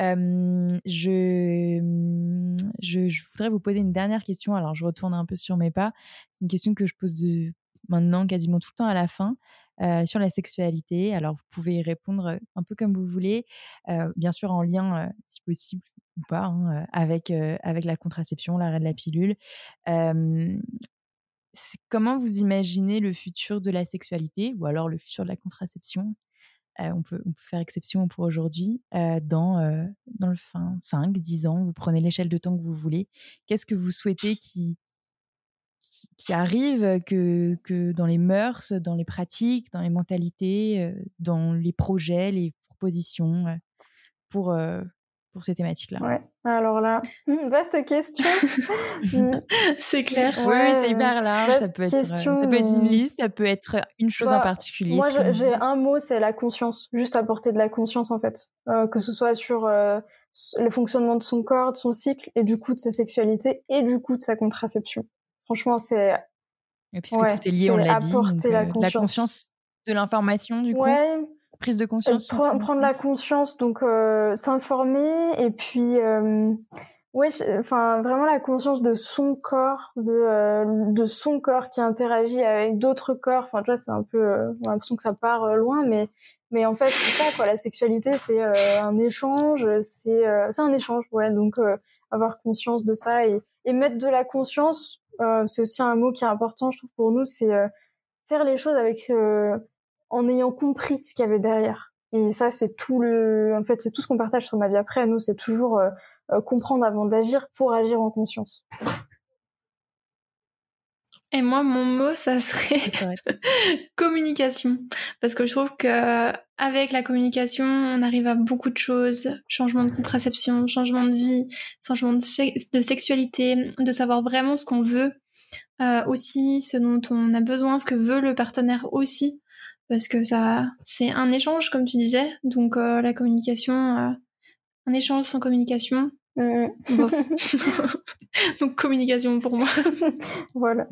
Euh, je, mmh, je, je, voudrais vous poser une dernière question. Alors, je retourne un peu sur mes pas. C'est une question que je pose de, maintenant quasiment tout le temps à la fin euh, sur la sexualité. Alors, vous pouvez y répondre un peu comme vous voulez, bien sûr en lien, si possible ou pas, hein, avec, avec la contraception, l'arrêt de la pilule comment vous imaginez le futur de la sexualité ou alors le futur de la contraception? On, peut, on, peut, faire exception pour aujourd'hui, dans, dans le fin 5, 10 ans, vous prenez l'échelle de temps que vous voulez. Qu'est-ce que vous souhaitez qui, qui, arrive que, que dans les mœurs, dans les pratiques, dans les mentalités, dans les projets, les propositions pour, pour ces thématiques-là Ouais, alors là, vaste question. c'est clair. Oui, c'est hyper large. Ça peut, être, ça peut être une liste, ça peut être une chose en bah, particulier. Moi, j'ai un mot, c'est la conscience. Juste apporter de la conscience, en fait. Euh, que ce soit sur euh, le fonctionnement de son corps, de son cycle, et du coup de sa sexualité, et du coup de sa contraception. Franchement, c'est. Puisque tout est lié, on l'a dit. la, euh, la conscience de l'information, du coup. Ouais, prise de conscience prendre la conscience donc euh, s'informer et puis euh, ouais enfin vraiment la conscience de son corps de euh, de son corps qui interagit avec d'autres corps. Enfin tu vois c'est un peu euh, on a l'impression que ça part loin mais mais en fait c'est ça quoi. La sexualité c'est un échange c'est c'est un échange ouais. Donc avoir conscience de ça et, et mettre de la conscience c'est aussi un mot qui est important je trouve pour nous c'est faire les choses avec en ayant compris ce qu'il y avait derrière. Et ça, c'est tout le, en fait, c'est tout ce qu'on partage sur ma vie après. Nous, c'est toujours euh, euh, comprendre avant d'agir pour agir en conscience. Et moi, mon mot, ça serait communication, parce que je trouve que avec la communication, on arrive à beaucoup de choses changement de contraception, changement de vie, changement de, sexualité, de savoir vraiment ce qu'on veut, euh, aussi ce dont on a besoin, ce que veut le partenaire aussi parce que ça, c'est un échange, comme tu disais. Donc euh, la communication, euh, un échange sans communication. Mmh. Donc communication pour moi. voilà.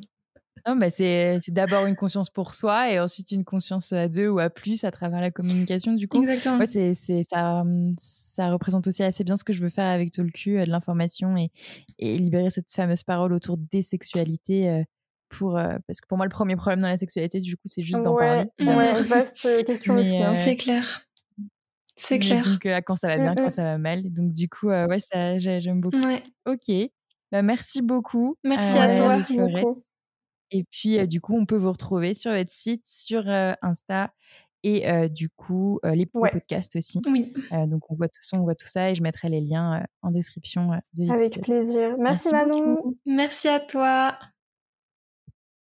Non, bah c'est, c'est d'abord une conscience pour soi et ensuite une conscience à deux ou à plus à travers la communication du coup. Exactement. Ouais, c'est, c'est, ça, ça représente aussi assez bien ce que je veux faire avec Tolku, euh, de l'information et, et libérer cette fameuse parole autour des sexualités pour euh, parce que pour moi le premier problème dans la sexualité du coup c'est juste d'en parler. Ouais, vaste question aussi. Hein. Euh, c'est clair. C'est clair. Donc euh, quand ça va bien, quand ça va mal. Donc du coup ouais ça j'aime beaucoup. Ok. Bah, merci beaucoup. Merci à toi. Merci beaucoup. Et puis du coup on peut vous retrouver sur votre site, sur Insta et du coup les podcasts aussi. Oui. donc on voit toute façon on voit tout ça et je mettrai les liens en description de Avec plaisir. Merci, Merci Manon. Merci à toi.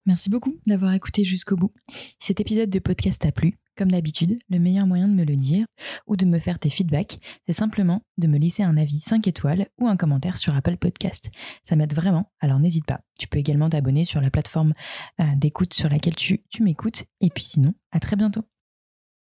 Merci beaucoup d'avoir écouté jusqu'au bout. Si cet épisode de podcast t'a plu, comme d'habitude, le meilleur moyen de me le dire ou de me faire tes feedbacks, c'est simplement de me laisser un avis 5 étoiles ou un commentaire sur Apple Podcast. Ça m'aide vraiment, alors n'hésite pas. Tu peux également t'abonner sur la plateforme euh, d'écoute sur laquelle tu, tu m'écoutes. Et puis sinon, à très bientôt.